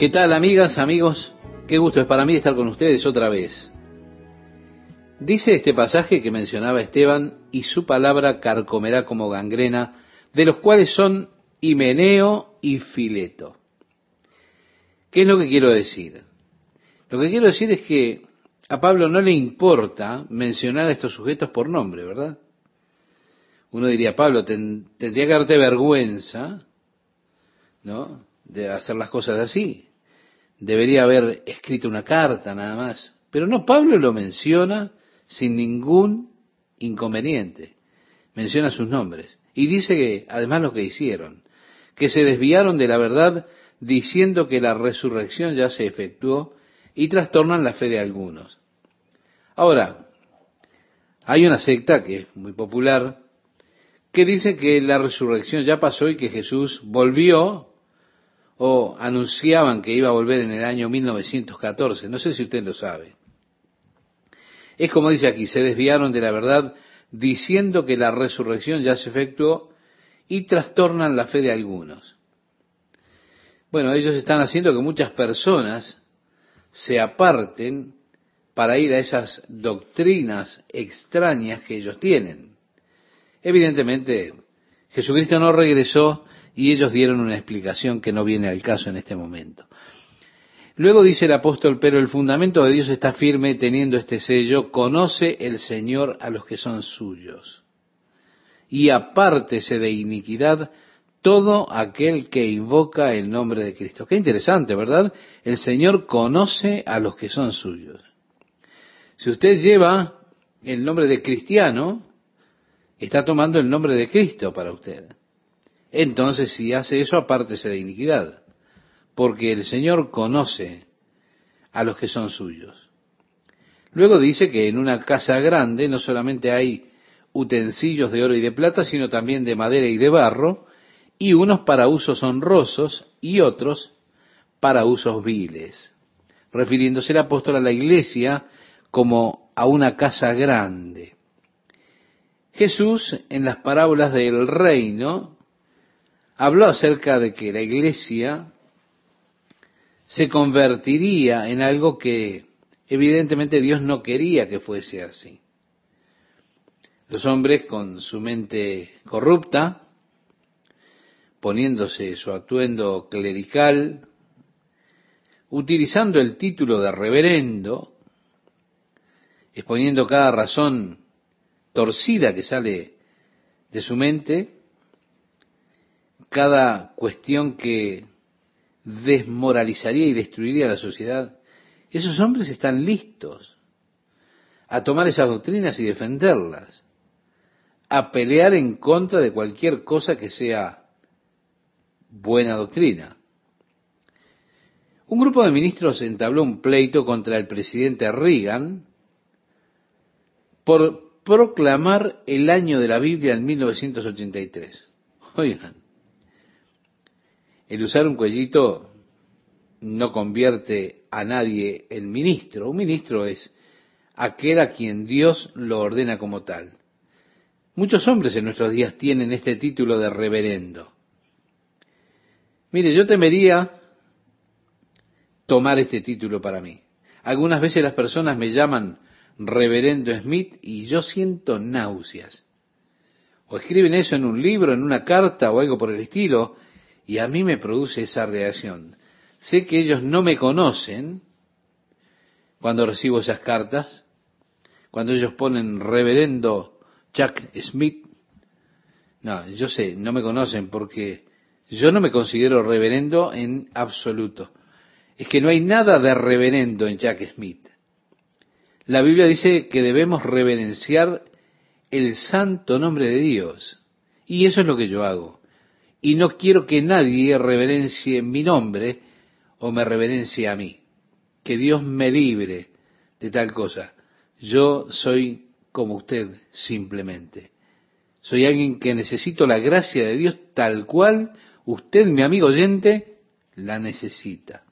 ¿Qué tal amigas, amigos? Qué gusto es para mí estar con ustedes otra vez. Dice este pasaje que mencionaba Esteban, y su palabra carcomerá como gangrena, de los cuales son Himeneo y Fileto. ¿Qué es lo que quiero decir? Lo que quiero decir es que a Pablo no le importa mencionar a estos sujetos por nombre, ¿verdad? Uno diría, Pablo, tendría que darte vergüenza, ¿no? De hacer las cosas así. Debería haber escrito una carta nada más. Pero no, Pablo lo menciona sin ningún inconveniente. Menciona sus nombres. Y dice que, además, lo que hicieron, que se desviaron de la verdad diciendo que la resurrección ya se efectuó y trastornan la fe de algunos. Ahora, hay una secta que es muy popular que dice que la resurrección ya pasó y que Jesús volvió o anunciaban que iba a volver en el año 1914. No sé si usted lo sabe. Es como dice aquí, se desviaron de la verdad diciendo que la resurrección ya se efectuó y trastornan la fe de algunos. Bueno, ellos están haciendo que muchas personas se aparten para ir a esas doctrinas extrañas que ellos tienen. Evidentemente, Jesucristo no regresó y ellos dieron una explicación que no viene al caso en este momento. Luego dice el apóstol, pero el fundamento de Dios está firme teniendo este sello, conoce el Señor a los que son suyos. Y apártese de iniquidad todo aquel que invoca el nombre de Cristo. Qué interesante, ¿verdad? El Señor conoce a los que son suyos. Si usted lleva el nombre de cristiano, está tomando el nombre de Cristo para usted. Entonces, si hace eso, apártese de iniquidad, porque el Señor conoce a los que son suyos. Luego dice que en una casa grande no solamente hay utensilios de oro y de plata, sino también de madera y de barro, y unos para usos honrosos y otros para usos viles, refiriéndose el apóstol a la iglesia como a una casa grande. Jesús, en las parábolas del reino, habló acerca de que la iglesia se convertiría en algo que evidentemente Dios no quería que fuese así. Los hombres con su mente corrupta, poniéndose su atuendo clerical, utilizando el título de reverendo, exponiendo cada razón torcida que sale de su mente, cada cuestión que desmoralizaría y destruiría la sociedad, esos hombres están listos a tomar esas doctrinas y defenderlas, a pelear en contra de cualquier cosa que sea buena doctrina. Un grupo de ministros entabló un pleito contra el presidente Reagan por proclamar el año de la Biblia en 1983. Oigan, el usar un cuellito no convierte a nadie en ministro. Un ministro es aquel a quien Dios lo ordena como tal. Muchos hombres en nuestros días tienen este título de reverendo. Mire, yo temería tomar este título para mí. Algunas veces las personas me llaman reverendo Smith y yo siento náuseas. O escriben eso en un libro, en una carta o algo por el estilo, y a mí me produce esa reacción. Sé que ellos no me conocen cuando recibo esas cartas, cuando ellos ponen reverendo Chuck Smith. No, yo sé, no me conocen porque yo no me considero reverendo en absoluto. Es que no hay nada de reverendo en Chuck Smith. La Biblia dice que debemos reverenciar el santo nombre de Dios. Y eso es lo que yo hago. Y no quiero que nadie reverencie mi nombre o me reverencie a mí. Que Dios me libre de tal cosa. Yo soy como usted simplemente. Soy alguien que necesito la gracia de Dios tal cual usted, mi amigo oyente, la necesita.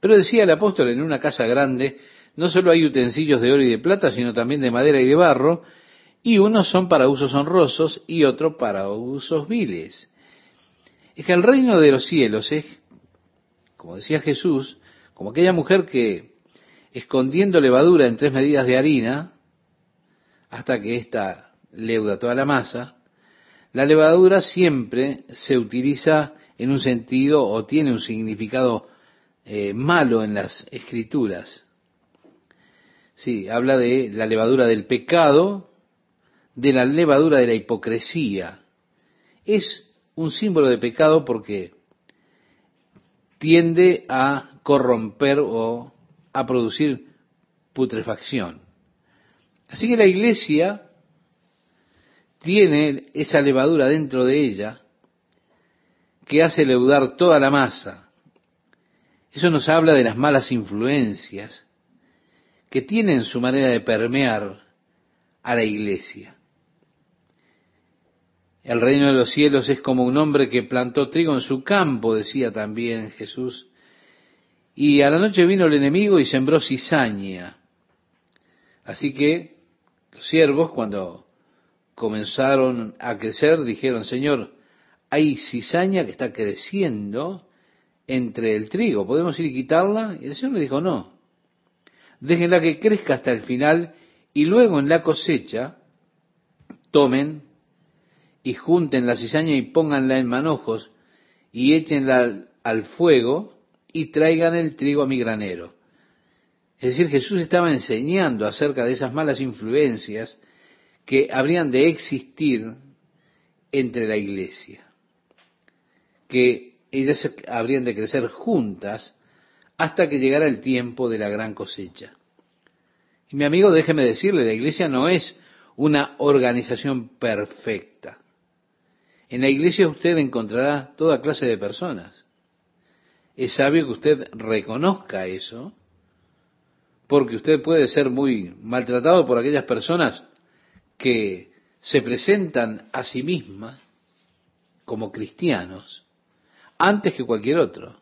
Pero decía el apóstol en una casa grande, no solo hay utensilios de oro y de plata, sino también de madera y de barro, y unos son para usos honrosos y otros para usos viles. Es que el reino de los cielos es como decía Jesús, como aquella mujer que escondiendo levadura en tres medidas de harina, hasta que ésta leuda toda la masa, la levadura siempre se utiliza en un sentido o tiene un significado eh, malo en las escrituras. Sí, habla de la levadura del pecado, de la levadura de la hipocresía. Es un símbolo de pecado porque tiende a corromper o a producir putrefacción. Así que la iglesia tiene esa levadura dentro de ella que hace leudar toda la masa. Eso nos habla de las malas influencias que tienen su manera de permear a la iglesia. El reino de los cielos es como un hombre que plantó trigo en su campo, decía también Jesús. Y a la noche vino el enemigo y sembró cizaña. Así que los siervos, cuando comenzaron a crecer, dijeron, Señor, hay cizaña que está creciendo entre el trigo, ¿podemos ir y quitarla? Y el Señor le dijo, no, déjenla que crezca hasta el final y luego en la cosecha tomen y junten la cizaña y pónganla en manojos y échenla al, fuego y traigan el trigo a mi granero. Es decir, Jesús estaba enseñando acerca de esas malas influencias que habrían de existir entre la iglesia, que ellas habrían de crecer juntas hasta que llegara el tiempo de la gran cosecha. Y mi amigo, déjeme decirle, la iglesia no es una organización perfecta. En la iglesia usted encontrará toda clase de personas. Es sabio que usted reconozca eso, porque usted puede ser muy maltratado por aquellas personas que se presentan a sí mismas como cristianos antes que cualquier otro.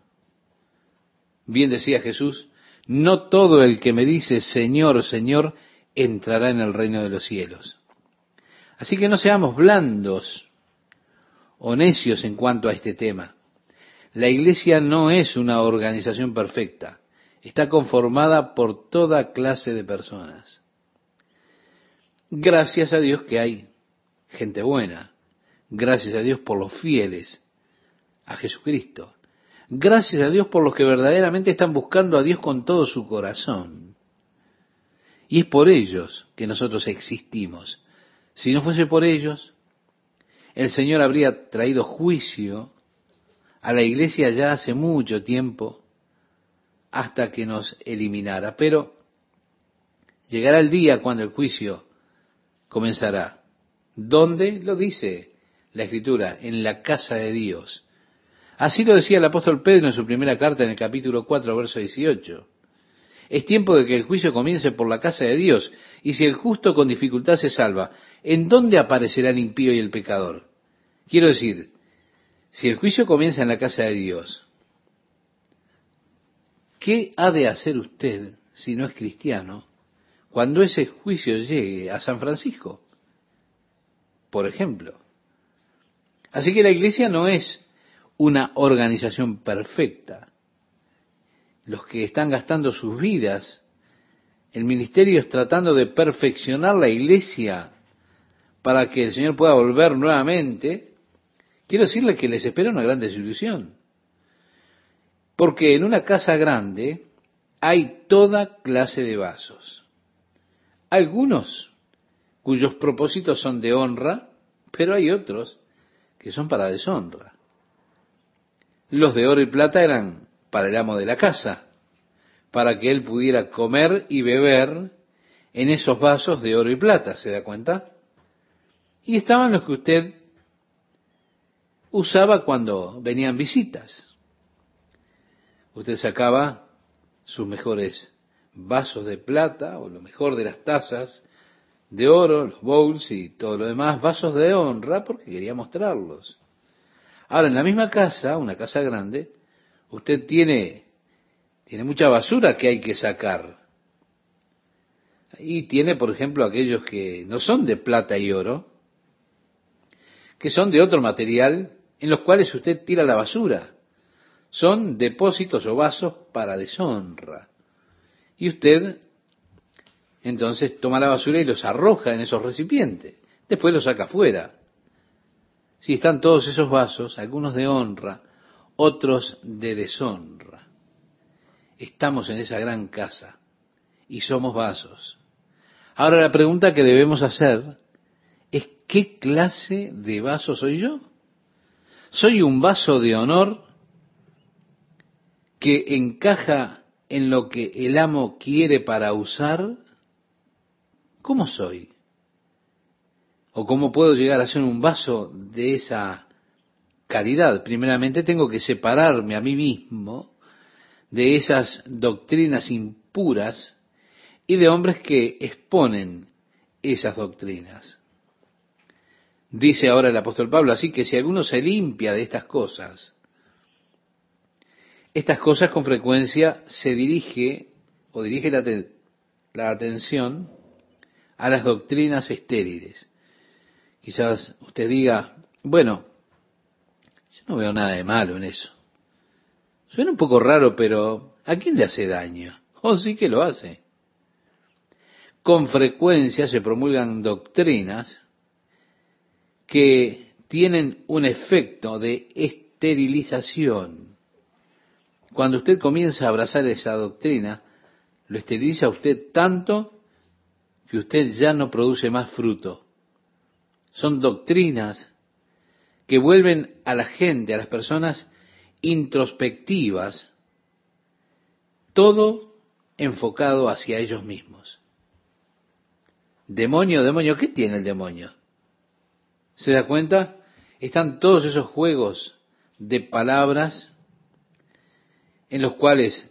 Bien decía Jesús, no todo el que me dice Señor, Señor, entrará en el reino de los cielos. Así que no seamos blandos o necios en cuanto a este tema. La iglesia no es una organización perfecta, está conformada por toda clase de personas. Gracias a Dios que hay gente buena, gracias a Dios por los fieles a Jesucristo, gracias a Dios por los que verdaderamente están buscando a Dios con todo su corazón. Y es por ellos que nosotros existimos. Si no fuese por ellos, el Señor habría traído juicio a la iglesia ya hace mucho tiempo hasta que nos eliminara. Pero llegará el día cuando el juicio comenzará. ¿Dónde? Lo dice la Escritura, en la casa de Dios. Así lo decía el apóstol Pedro en su primera carta en el capítulo 4, verso 18. Es tiempo de que el juicio comience por la casa de Dios, y si el justo con dificultad se salva, ¿en dónde aparecerá el impío y el pecador? Quiero decir, si el juicio comienza en la casa de Dios, ¿qué ha de hacer usted si no es cristiano cuando ese juicio llegue a San Francisco? Por ejemplo. Así que la iglesia no es una organización perfecta los que están gastando sus vidas en ministerios tratando de perfeccionar la iglesia para que el Señor pueda volver nuevamente, quiero decirles que les espera una gran desilusión. Porque en una casa grande hay toda clase de vasos. Algunos cuyos propósitos son de honra, pero hay otros que son para deshonra. Los de oro y plata eran para el amo de la casa, para que él pudiera comer y beber en esos vasos de oro y plata, ¿se da cuenta? Y estaban los que usted usaba cuando venían visitas. Usted sacaba sus mejores vasos de plata o lo mejor de las tazas de oro, los bowls y todo lo demás, vasos de honra porque quería mostrarlos. Ahora, en la misma casa, una casa grande, usted tiene, tiene mucha basura que hay que sacar. Y tiene, por ejemplo, aquellos que no son de plata y oro, que son de otro material, en los cuales usted tira la basura. son depósitos o vasos para deshonra. Y usted entonces toma la basura y los arroja en esos recipientes. Después los saca afuera. Si están todos esos vasos, algunos de honra, otros de deshonra. Estamos en esa gran casa y somos vasos. Ahora la pregunta que debemos hacer es ¿qué clase de vaso soy yo? ¿Soy un vaso de honor que encaja en lo que el amo quiere para usar? ¿Cómo soy? ¿O cómo puedo llegar a ser un vaso de esa calidad? Primeramente tengo que separarme a mí mismo de esas doctrinas impuras y de hombres que exponen esas doctrinas. Dice ahora el apóstol Pablo, así que si alguno se limpia de estas cosas, estas cosas con frecuencia se dirige o dirige la, la atención a las doctrinas estériles. Quizás usted diga, bueno, no veo nada de malo en eso. Suena un poco raro, pero ¿a quién le hace daño? Oh, sí que lo hace. Con frecuencia se promulgan doctrinas que tienen un efecto de esterilización. Cuando usted comienza a abrazar esa doctrina, lo esteriliza usted tanto que usted ya no produce más fruto. Son doctrinas que vuelven a la gente, a las personas introspectivas, todo enfocado hacia ellos mismos. Demonio, demonio, ¿qué tiene el demonio? ¿Se da cuenta? Están todos esos juegos de palabras en los cuales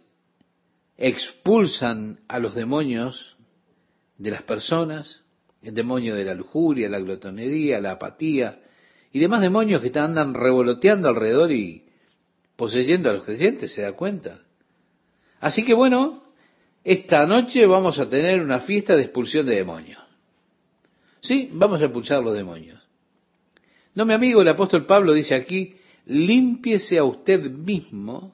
expulsan a los demonios de las personas, el demonio de la lujuria, la glotonería, la apatía y demás demonios que andan revoloteando alrededor y poseyendo a los creyentes, ¿se da cuenta? Así que bueno, esta noche vamos a tener una fiesta de expulsión de demonios. Sí, vamos a expulsar los demonios. No, mi amigo, el apóstol Pablo dice aquí, límpiese a usted mismo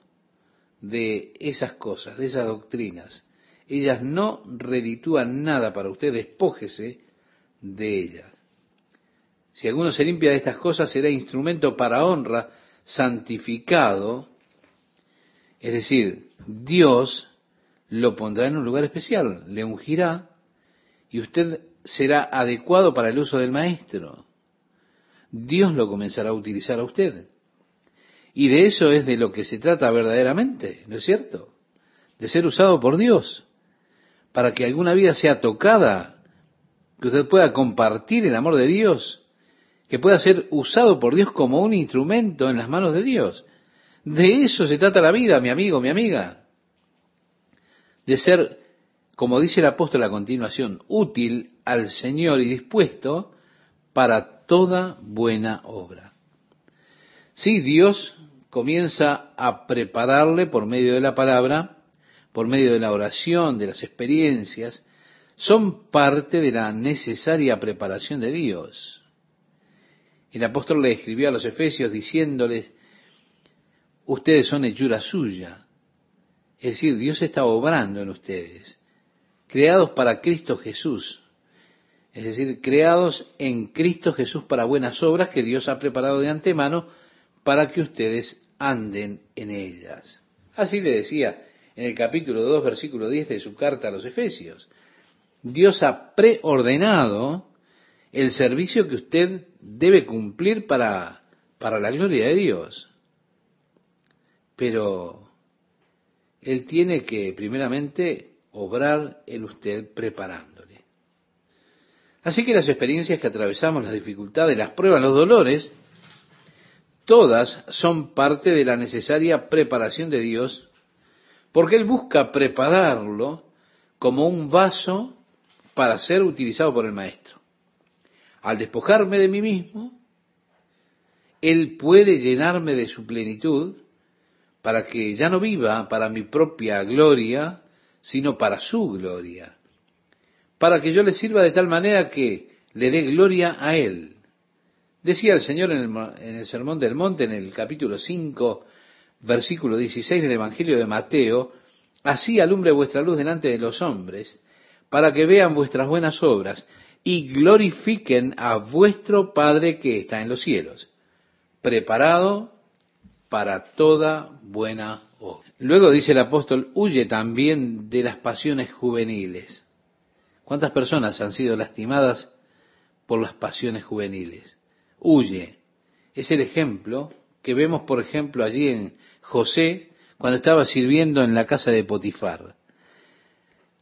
de esas cosas, de esas doctrinas, ellas no reditúan nada para usted, despójese de ellas. Si alguno se limpia de estas cosas, será instrumento para honra, santificado, es decir, Dios lo pondrá en un lugar especial, le ungirá y usted será adecuado para el uso del maestro. Dios lo comenzará a utilizar a usted. Y de eso es de lo que se trata verdaderamente, ¿no es cierto? De ser usado por Dios para que alguna vida sea tocada, que usted pueda compartir el amor de Dios, que pueda ser usado por Dios como un instrumento en las manos de Dios. De eso se trata la vida, mi amigo, mi amiga. De ser, como dice el apóstol a continuación, útil al Señor y dispuesto para toda buena obra. Si Dios comienza a prepararle por medio de la palabra por medio de la oración, de las experiencias, son parte de la necesaria preparación de Dios. El apóstol le escribió a los efesios diciéndoles, ustedes son hechura suya. Es decir, Dios está obrando en ustedes, creados para Cristo Jesús. Es decir, creados en Cristo Jesús para buenas obras que Dios ha preparado de antemano para que ustedes anden en ellas. Así le decía en el capítulo 2, versículo 10 de su carta a los Efesios. Dios ha preordenado el servicio que usted debe cumplir para, para la gloria de Dios. Pero Él tiene que primeramente obrar en usted preparándole. Así que las experiencias que atravesamos, las dificultades, las pruebas, los dolores, todas son parte de la necesaria preparación de Dios porque Él busca prepararlo como un vaso para ser utilizado por el Maestro. Al despojarme de mí mismo, Él puede llenarme de su plenitud para que ya no viva para mi propia gloria, sino para su gloria. Para que yo le sirva de tal manera que le dé gloria a Él. Decía el Señor en el, Sermón del Monte, en el capítulo 5, versículo 16 del Evangelio de Mateo, así alumbre vuestra luz delante de los hombres, para que vean vuestras buenas obras y glorifiquen a vuestro Padre que está en los cielos, preparado para toda buena obra. Luego dice el apóstol, huye también de las pasiones juveniles. ¿Cuántas personas han sido lastimadas por las pasiones juveniles? Huye. Es el ejemplo que vemos, por ejemplo, allí en José, cuando estaba sirviendo en la casa de Potifar.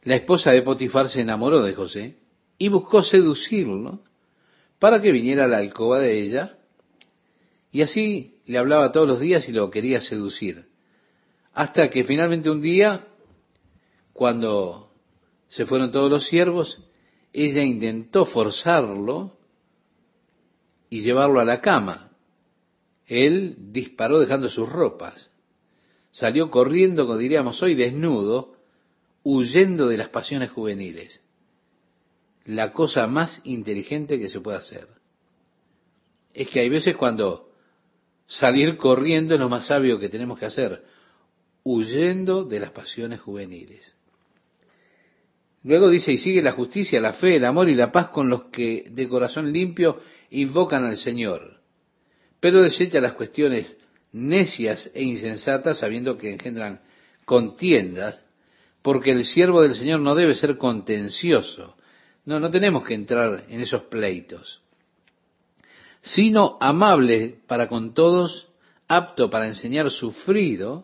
La esposa de Potifar se enamoró de José y buscó seducirlo para que viniera a la alcoba de ella y así le hablaba todos los días y lo quería seducir. Hasta que finalmente un día, cuando se fueron todos los siervos, ella intentó forzarlo y llevarlo a la cama. Él disparó dejando sus ropas. Salió corriendo, como diríamos hoy, desnudo, huyendo de las pasiones juveniles. La cosa más inteligente que se puede hacer. Es que hay veces cuando salir corriendo es lo más sabio que tenemos que hacer, huyendo de las pasiones juveniles. Luego dice, y sigue la justicia, la fe, el amor y la paz con los que de corazón limpio invocan al Señor, pero desecha las cuestiones necias e insensatas, sabiendo que engendran contiendas, porque el siervo del Señor no debe ser contencioso. No, no tenemos que entrar en esos pleitos, sino amable para con todos, apto para enseñar, sufrido,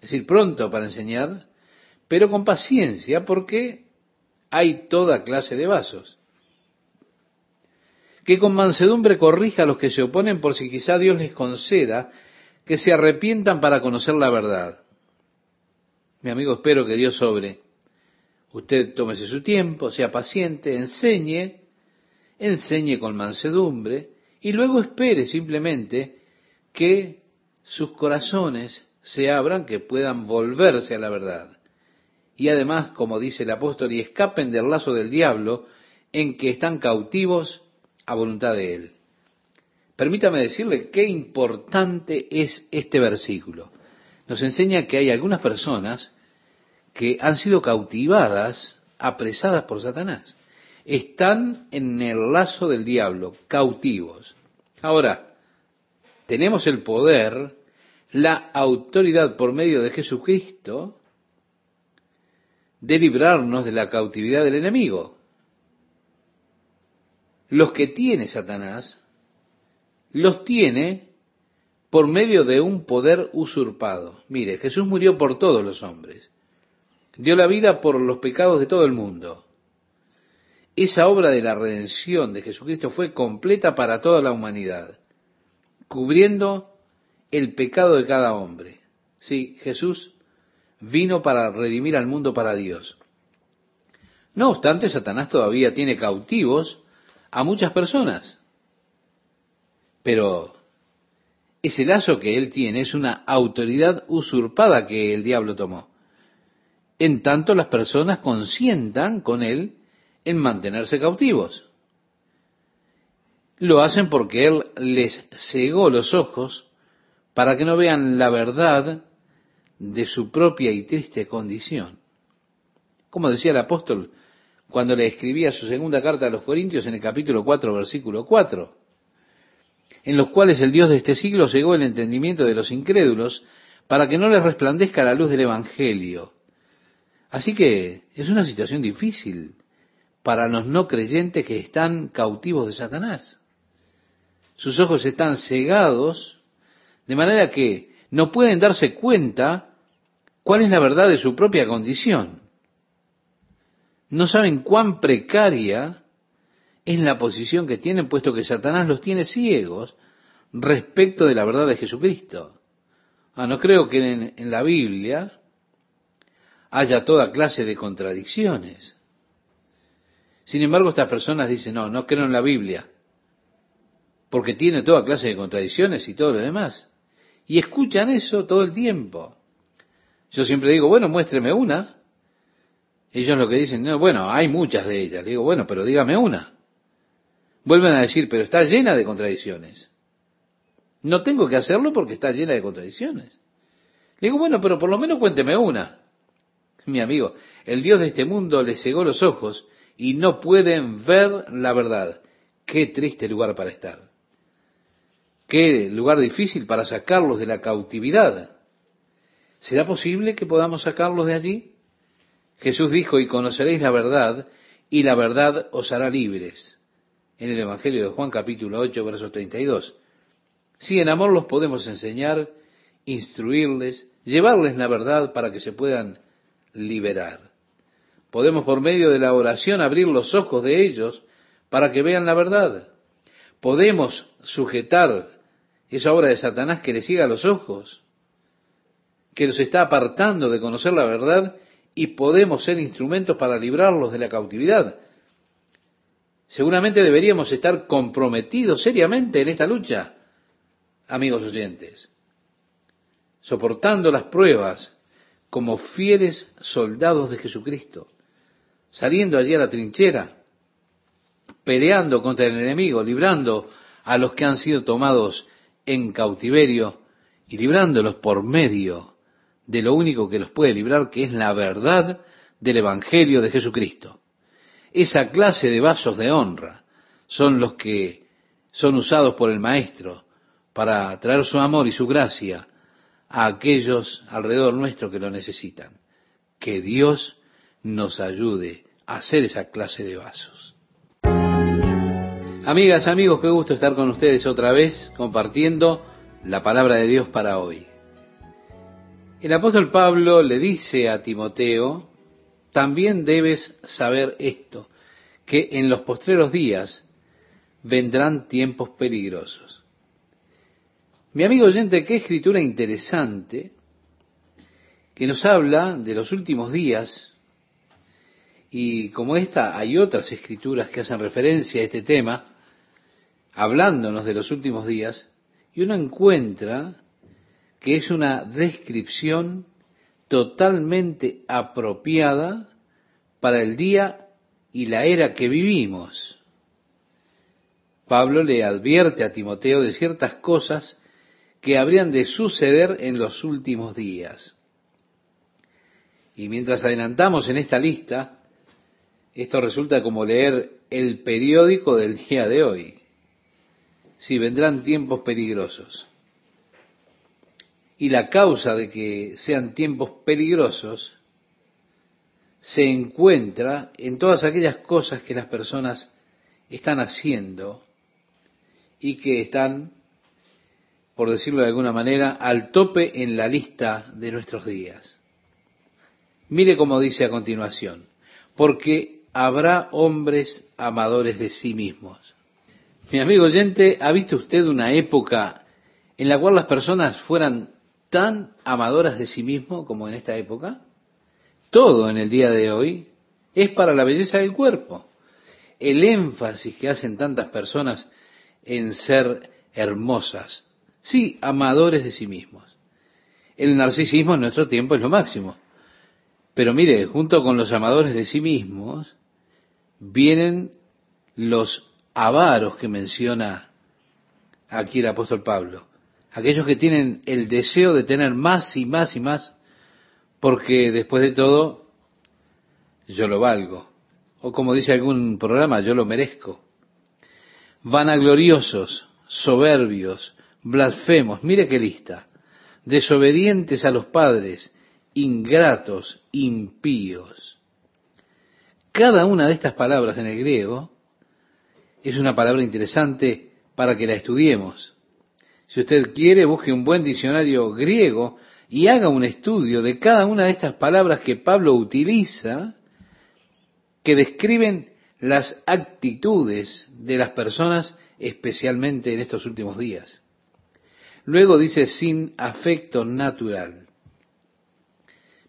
es decir, pronto para enseñar, pero con paciencia, porque hay toda clase de vasos. Que con mansedumbre corrija a los que se oponen por si quizá Dios les conceda que se arrepientan para conocer la verdad. Mi amigo, espero que Dios sobre. Usted tómese su tiempo, sea paciente, enseñe, enseñe con mansedumbre y luego espere simplemente que sus corazones se abran, que puedan volverse a la verdad. Y además, como dice el apóstol, y escapen del lazo del diablo en que están cautivos a voluntad de él. Permítame decirle qué importante es este versículo. Nos enseña que hay algunas personas que han sido cautivadas, apresadas por Satanás. Están en el lazo del diablo, cautivos. Ahora, tenemos el poder, la autoridad por medio de Jesucristo de librarnos de la cautividad del enemigo. Los que tiene Satanás los tiene por medio de un poder usurpado. Mire, Jesús murió por todos los hombres. Dio la vida por los pecados de todo el mundo. Esa obra de la redención de Jesucristo fue completa para toda la humanidad, cubriendo el pecado de cada hombre. Sí, Jesús vino para redimir al mundo para Dios. No obstante, Satanás todavía tiene cautivos a muchas personas. Pero ese lazo que él tiene es una autoridad usurpada que el diablo tomó. En tanto las personas consientan con él en mantenerse cautivos. Lo hacen porque él les cegó los ojos para que no vean la verdad de su propia y triste condición. Como decía el apóstol cuando le escribía su segunda carta a los Corintios en el capítulo 4, versículo 4 en los cuales el Dios de este siglo cegó el entendimiento de los incrédulos para que no les resplandezca la luz del Evangelio. Así que es una situación difícil para los no creyentes que están cautivos de Satanás. Sus ojos están cegados de manera que no pueden darse cuenta cuál es la verdad de su propia condición. No saben cuán precaria es la posición que tienen, puesto que Satanás los tiene ciegos respecto de la verdad de Jesucristo. Ah, no creo que en, en la Biblia haya toda clase de contradicciones. Sin embargo, estas personas dicen, no, no creo en la Biblia, porque tiene toda clase de contradicciones y todo lo demás. Y escuchan eso todo el tiempo. Yo siempre digo, bueno, muéstreme una. Ellos lo que dicen, no, bueno, hay muchas de ellas. digo, bueno, pero dígame una. Vuelven a decir, pero está llena de contradicciones. No tengo que hacerlo porque está llena de contradicciones. Digo, bueno, pero por lo menos cuénteme una. Mi amigo, el Dios de este mundo les cegó los ojos y no pueden ver la verdad. Qué triste lugar para estar. Qué lugar difícil para sacarlos de la cautividad. ¿Será posible que podamos sacarlos de allí? Jesús dijo, y conoceréis la verdad, y la verdad os hará libres. En el Evangelio de Juan capítulo 8, verso 32. Si en amor los podemos enseñar, instruirles, llevarles la verdad para que se puedan liberar. Podemos por medio de la oración abrir los ojos de ellos para que vean la verdad. Podemos sujetar esa obra de Satanás que les ciega los ojos, que los está apartando de conocer la verdad y podemos ser instrumentos para librarlos de la cautividad. Seguramente deberíamos estar comprometidos seriamente en esta lucha, amigos oyentes, soportando las pruebas como fieles soldados de Jesucristo, saliendo allí a la trinchera, peleando contra el enemigo, librando a los que han sido tomados en cautiverio y librándolos por medio de lo único que los puede librar, que es la verdad del Evangelio de Jesucristo. Esa clase de vasos de honra son los que son usados por el Maestro para traer su amor y su gracia a aquellos alrededor nuestro que lo necesitan. Que Dios nos ayude a hacer esa clase de vasos. Amigas, amigos, qué gusto estar con ustedes otra vez compartiendo la palabra de Dios para hoy. El apóstol Pablo le dice a Timoteo, también debes saber esto, que en los postreros días vendrán tiempos peligrosos. Mi amigo oyente, qué escritura interesante que nos habla de los últimos días y como esta hay otras escrituras que hacen referencia a este tema, hablándonos de los últimos días, y uno encuentra que es una descripción totalmente apropiada para el día y la era que vivimos. Pablo le advierte a Timoteo de ciertas cosas que habrían de suceder en los últimos días. Y mientras adelantamos en esta lista, esto resulta como leer el periódico del día de hoy. Si vendrán tiempos peligrosos. Y la causa de que sean tiempos peligrosos se encuentra en todas aquellas cosas que las personas están haciendo y que están por decirlo de alguna manera, al tope en la lista de nuestros días. Mire cómo dice a continuación, porque habrá hombres amadores de sí mismos. Mi amigo oyente, ¿ha visto usted una época en la cual las personas fueran tan amadoras de sí mismos como en esta época? Todo en el día de hoy es para la belleza del cuerpo. El énfasis que hacen tantas personas en ser hermosas, Sí, amadores de sí mismos. El narcisismo en nuestro tiempo es lo máximo. Pero mire, junto con los amadores de sí mismos, vienen los avaros que menciona aquí el apóstol Pablo. Aquellos que tienen el deseo de tener más y más y más, porque después de todo, yo lo valgo. O como dice algún programa, yo lo merezco. Vanagloriosos, soberbios, blasfemos, mire qué lista, desobedientes a los padres, ingratos, impíos. Cada una de estas palabras en el griego es una palabra interesante para que la estudiemos. Si usted quiere, busque un buen diccionario griego y haga un estudio de cada una de estas palabras que Pablo utiliza, que describen las actitudes de las personas, especialmente en estos últimos días. Luego dice sin afecto natural.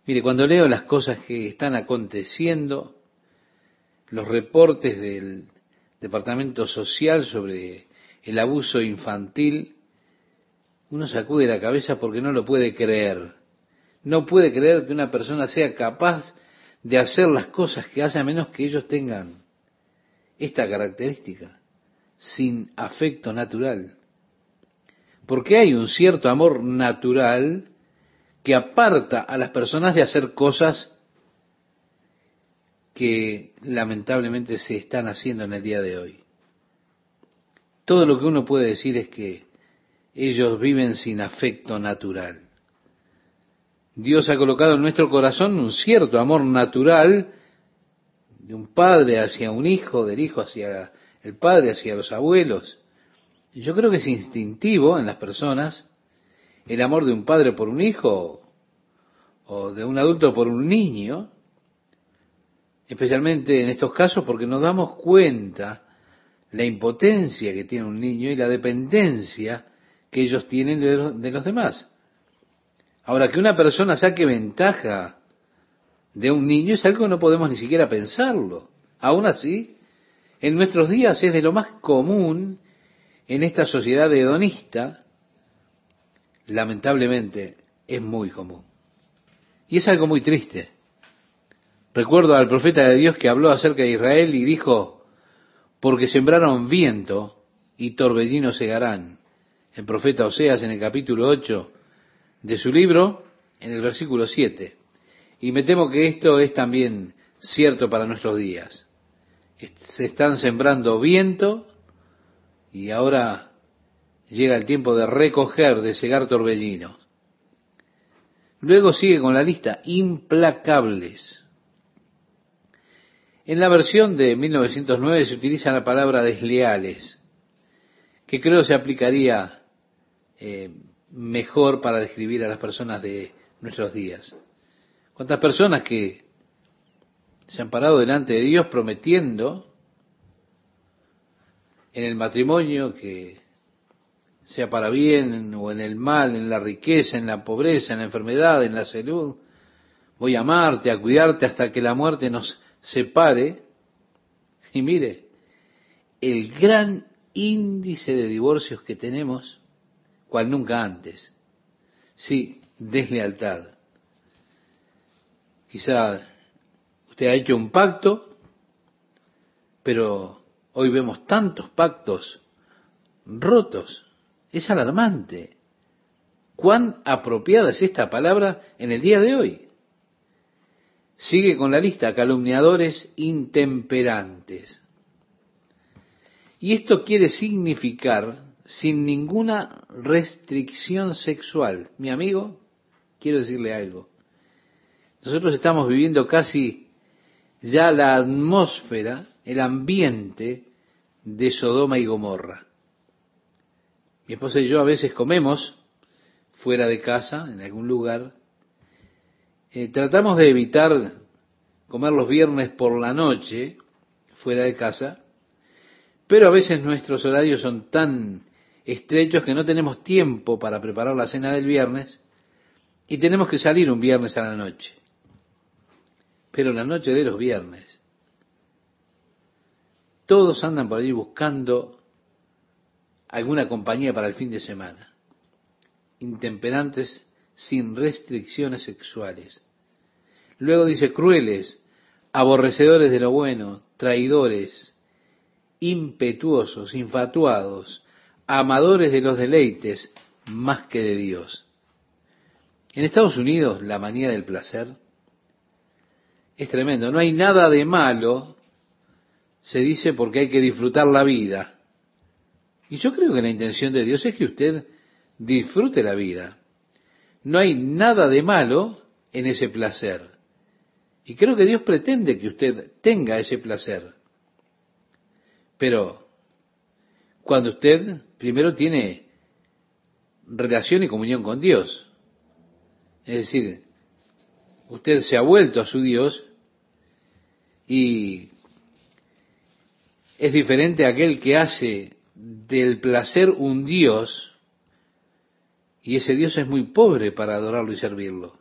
Mire, cuando leo las cosas que están aconteciendo, los reportes del Departamento Social sobre el abuso infantil, uno sacude la cabeza porque no lo puede creer. No puede creer que una persona sea capaz de hacer las cosas que hace a menos que ellos tengan esta característica, sin afecto natural. Porque hay un cierto amor natural que aparta a las personas de hacer cosas que lamentablemente se están haciendo en el día de hoy. Todo lo que uno puede decir es que ellos viven sin afecto natural. Dios ha colocado en nuestro corazón un cierto amor natural de un padre hacia un hijo, del hijo hacia el padre, hacia los abuelos. Yo creo que es instintivo en las personas el amor de un padre por un hijo o de un adulto por un niño, especialmente en estos casos porque nos damos cuenta la impotencia que tiene un niño y la dependencia que ellos tienen de los, demás. Ahora, que una persona saque ventaja de un niño es algo que no podemos ni siquiera pensarlo. Aún así, en nuestros días es de lo más común en esta sociedad hedonista, lamentablemente es muy común. Y es algo muy triste. Recuerdo al profeta de Dios que habló acerca de Israel y dijo, porque sembraron viento y torbellinos segarán. El profeta Oseas en el capítulo 8 de su libro, en el versículo 7. Y me temo que esto es también cierto para nuestros días. Se están sembrando viento y ahora llega el tiempo de recoger, de segar torbellinos. Luego sigue con la lista, implacables. En la versión de 1909 se utiliza la palabra desleales, que creo se aplicaría eh, mejor para describir a las personas de nuestros días. ¿Cuántas personas que se han parado delante de Dios prometiendo en el matrimonio que sea para bien o en el mal, en la riqueza, en la pobreza, en la enfermedad, en la salud? Voy a amarte, a cuidarte hasta que la muerte nos separe. Y mire, el gran índice de divorcios que tenemos, cual nunca antes. Sí, deslealtad. Quizá usted ha hecho un pacto, pero hoy vemos tantos pactos rotos. Es alarmante. ¿Cuán apropiada es esta palabra en el día de hoy? Sigue con la lista, calumniadores intemperantes. Y esto quiere significar sin ninguna restricción sexual. Mi amigo, quiero decirle algo. Nosotros estamos viviendo casi ya la atmósfera, el ambiente de Sodoma y Gomorra. Mi esposa y yo a veces comemos fuera de casa, en algún lugar. Eh, tratamos de evitar comer los viernes por la noche fuera de casa, pero a veces nuestros horarios son tan estrechos que no tenemos tiempo para preparar la cena del viernes y tenemos que salir un viernes a la noche pero la noche de los viernes, todos andan por allí buscando alguna compañía para el fin de semana, intemperantes sin restricciones sexuales. Luego dice crueles, aborrecedores de lo bueno, traidores, impetuosos, infatuados, amadores de los deleites más que de Dios. En Estados Unidos la manía del placer es tremendo. No hay nada de malo, se dice, porque hay que disfrutar la vida. Y yo creo que la intención de Dios es que usted disfrute la vida. No hay nada de malo en ese placer. Y creo que Dios pretende que usted tenga ese placer. Pero cuando usted primero tiene relación y comunión con Dios, es decir, usted se ha vuelto a su Dios y es diferente a aquel que hace del placer un Dios y ese Dios es muy pobre para adorarlo y servirlo.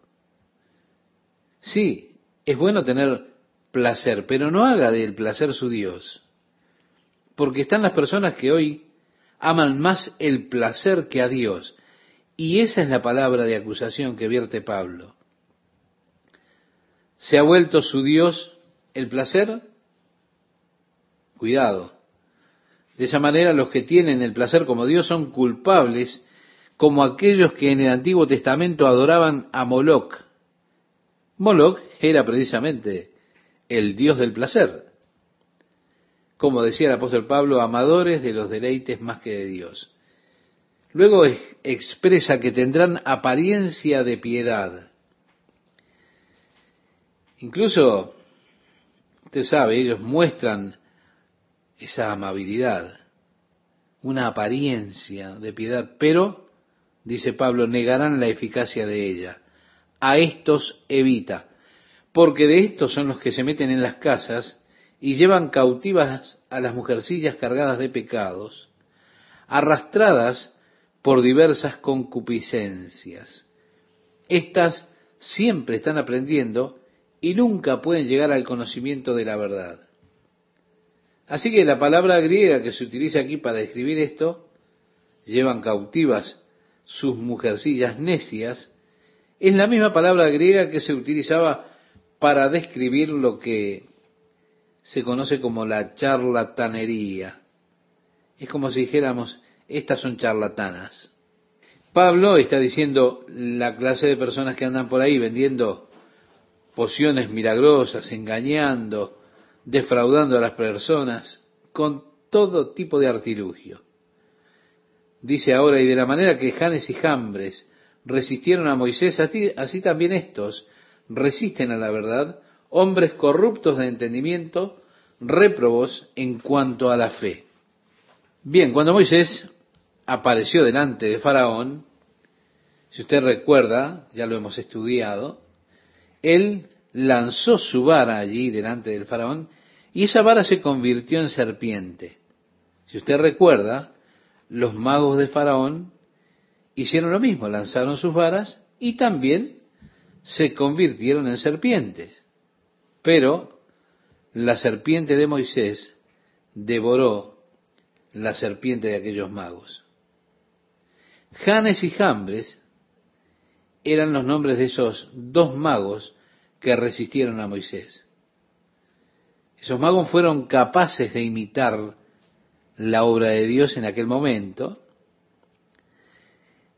Sí, es bueno tener placer, pero no haga del placer su Dios, porque están las personas que hoy aman más el placer que a Dios, y esa es la palabra de acusación que vierte Pablo. ¿Se ha vuelto su Dios el placer? Cuidado. De esa manera los que tienen el placer como Dios son culpables como aquellos que en el Antiguo Testamento adoraban a Moloch. Moloch era precisamente el dios del placer. Como decía el apóstol Pablo, amadores de los deleites más que de Dios. Luego expresa que tendrán apariencia de piedad. Incluso, usted sabe, ellos muestran esa amabilidad, una apariencia de piedad, pero, dice Pablo, negarán la eficacia de ella. A estos evita, porque de estos son los que se meten en las casas y llevan cautivas a las mujercillas cargadas de pecados, arrastradas por diversas concupiscencias. Estas siempre están aprendiendo y nunca pueden llegar al conocimiento de la verdad. Así que la palabra griega que se utiliza aquí para describir esto, llevan cautivas sus mujercillas necias, es la misma palabra griega que se utilizaba para describir lo que se conoce como la charlatanería. Es como si dijéramos, estas son charlatanas. Pablo está diciendo la clase de personas que andan por ahí vendiendo pociones milagrosas, engañando, defraudando a las personas, con todo tipo de artilugio. Dice ahora, y de la manera que Janes y Jambres resistieron a Moisés, así, también estos resisten a la verdad, hombres corruptos de entendimiento, réprobos en cuanto a la fe. Bien, cuando Moisés apareció delante de Faraón, si usted recuerda, ya lo hemos estudiado, él lanzó su vara allí delante del faraón y esa vara se convirtió en serpiente. Si usted recuerda, los magos de faraón hicieron lo mismo, lanzaron sus varas y también se convirtieron en serpientes. Pero la serpiente de Moisés devoró la serpiente de aquellos magos. Janes y Jambres eran los nombres de esos dos magos que resistieron a Moisés. Esos magos fueron capaces de imitar la obra de Dios en aquel momento.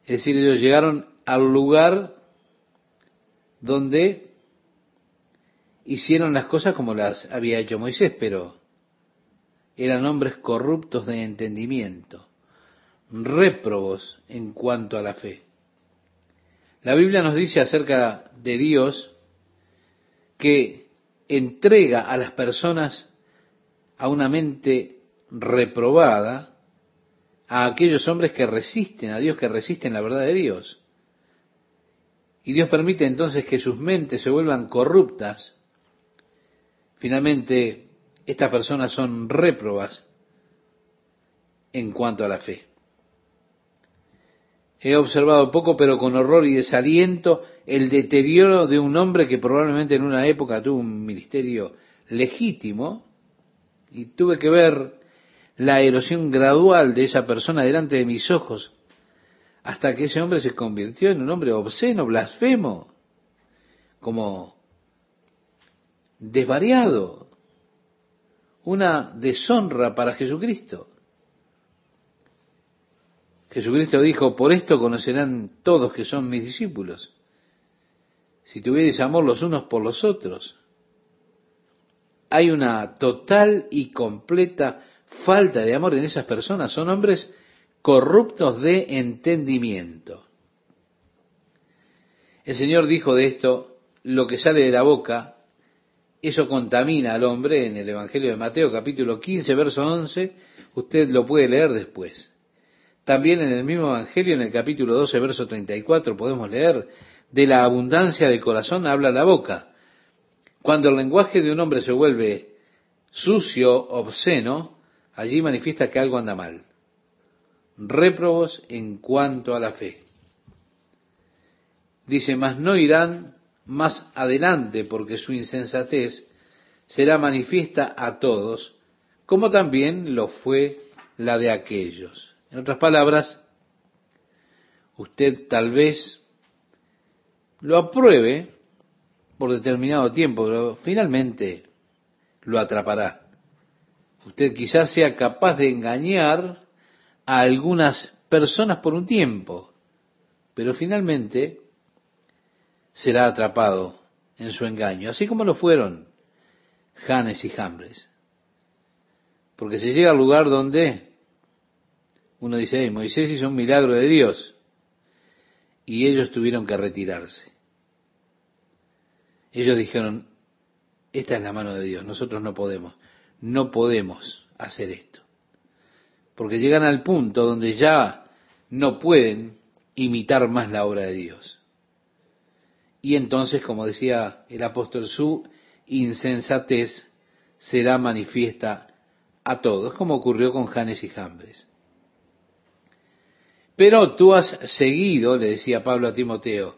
Es decir, ellos llegaron al lugar donde hicieron las cosas como las había hecho Moisés, pero eran hombres corruptos de entendimiento, réprobos en cuanto a la fe. La Biblia nos dice acerca de Dios que entrega a las personas a una mente reprobada, a aquellos hombres que resisten a Dios, que resisten la verdad de Dios. Y Dios permite entonces que sus mentes se vuelvan corruptas. Finalmente, estas personas son réprobas en cuanto a la fe. He observado poco, pero con horror y desaliento, el deterioro de un hombre que probablemente en una época tuvo un ministerio legítimo, y tuve que ver la erosión gradual de esa persona delante de mis ojos, hasta que ese hombre se convirtió en un hombre obsceno, blasfemo, como desvariado, una deshonra para Jesucristo. Jesucristo dijo, por esto conocerán todos que son mis discípulos, si tuvierais amor los unos por los otros. Hay una total y completa falta de amor en esas personas. Son hombres corruptos de entendimiento. El Señor dijo de esto, lo que sale de la boca, eso contamina al hombre en el Evangelio de Mateo capítulo 15, verso 11, usted lo puede leer después. También en el mismo Evangelio, en el capítulo 12, verso 34, podemos leer, de la abundancia del corazón habla la boca. Cuando el lenguaje de un hombre se vuelve sucio, obsceno, allí manifiesta que algo anda mal. Réprobos en cuanto a la fe. Dice, mas no irán más adelante porque su insensatez será manifiesta a todos, como también lo fue la de aquellos. En otras palabras, usted tal vez lo apruebe por determinado tiempo, pero finalmente lo atrapará. Usted quizás sea capaz de engañar a algunas personas por un tiempo, pero finalmente será atrapado en su engaño, así como lo fueron Janes y Jambres. Porque se llega al lugar donde uno dice, Moisés hizo un milagro de Dios y ellos tuvieron que retirarse. Ellos dijeron, esta es la mano de Dios, nosotros no podemos, no podemos hacer esto. Porque llegan al punto donde ya no pueden imitar más la obra de Dios. Y entonces, como decía el apóstol, su insensatez será manifiesta a todos, como ocurrió con Janes y Jambres. Pero tú has seguido, le decía Pablo a Timoteo,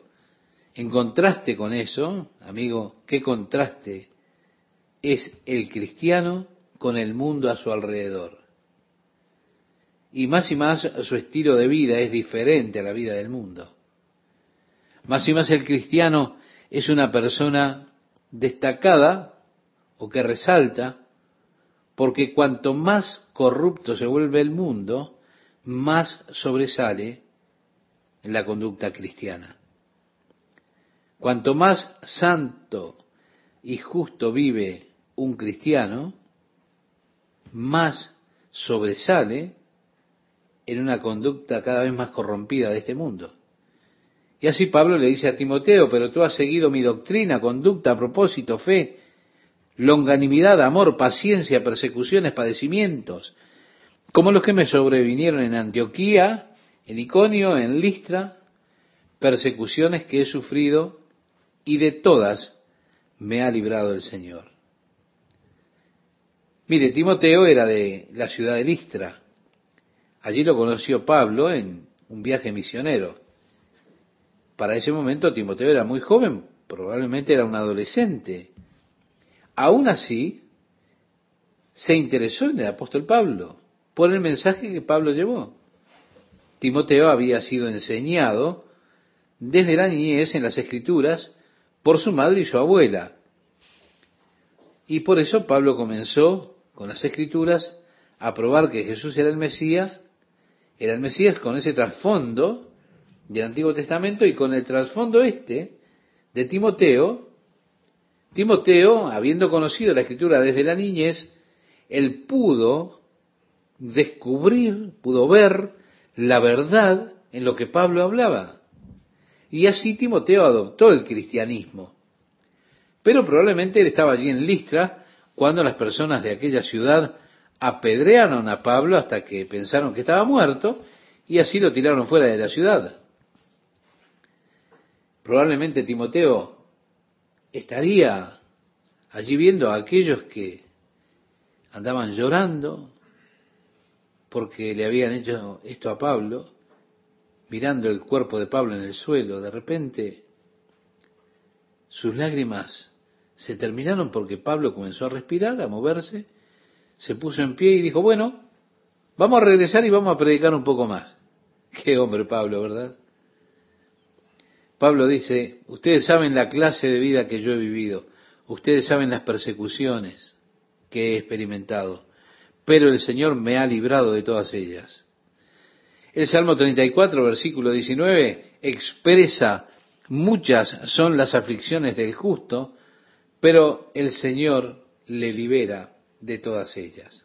en contraste con eso, amigo, ¿qué contraste es el cristiano con el mundo a su alrededor? Y más y más su estilo de vida es diferente a la vida del mundo. Más y más el cristiano es una persona destacada o que resalta, porque cuanto más corrupto se vuelve el mundo, más sobresale la conducta cristiana. Cuanto más santo y justo vive un cristiano, más sobresale en una conducta cada vez más corrompida de este mundo. Y así Pablo le dice a Timoteo, pero tú has seguido mi doctrina, conducta, propósito, fe, longanimidad, amor, paciencia, persecuciones, padecimientos, como los que me sobrevinieron en Antioquía, en Iconio, en Listra, persecuciones que he sufrido y de todas me ha librado el Señor. Mire, Timoteo era de la ciudad de Listra. Allí lo conoció Pablo en un viaje misionero. Para ese momento Timoteo era muy joven, probablemente era un adolescente. Aún así, se interesó en el apóstol Pablo por el mensaje que Pablo llevó. Timoteo había sido enseñado desde la niñez en las escrituras por su madre y su abuela. Y por eso Pablo comenzó con las escrituras a probar que Jesús era el Mesías, era el Mesías con ese trasfondo del Antiguo Testamento y con el trasfondo este de Timoteo. Timoteo, habiendo conocido la escritura desde la niñez, él pudo descubrir, pudo ver la verdad en lo que Pablo hablaba. Y así Timoteo adoptó el cristianismo. Pero probablemente él estaba allí en Listra cuando las personas de aquella ciudad apedrearon a Pablo hasta que pensaron que estaba muerto y así lo tiraron fuera de la ciudad. Probablemente Timoteo estaría allí viendo a aquellos que andaban llorando porque le habían hecho esto a Pablo mirando el cuerpo de Pablo en el suelo, de repente sus lágrimas se terminaron porque Pablo comenzó a respirar, a moverse, se puso en pie y dijo, bueno, vamos a regresar y vamos a predicar un poco más. Qué hombre Pablo, ¿verdad? Pablo dice, ustedes saben la clase de vida que yo he vivido, ustedes saben las persecuciones que he experimentado, pero el Señor me ha librado de todas ellas. El Salmo 34, versículo 19, expresa, muchas son las aflicciones del justo, pero el Señor le libera de todas ellas.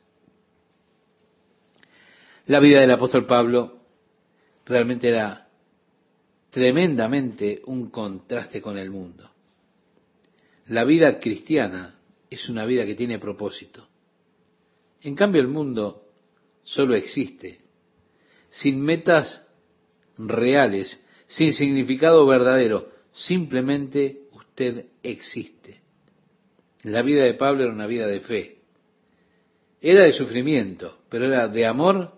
La vida del apóstol Pablo realmente era tremendamente un contraste con el mundo. La vida cristiana es una vida que tiene propósito. En cambio el mundo solo existe sin metas reales, sin significado verdadero. Simplemente usted existe. La vida de Pablo era una vida de fe. Era de sufrimiento, pero era de amor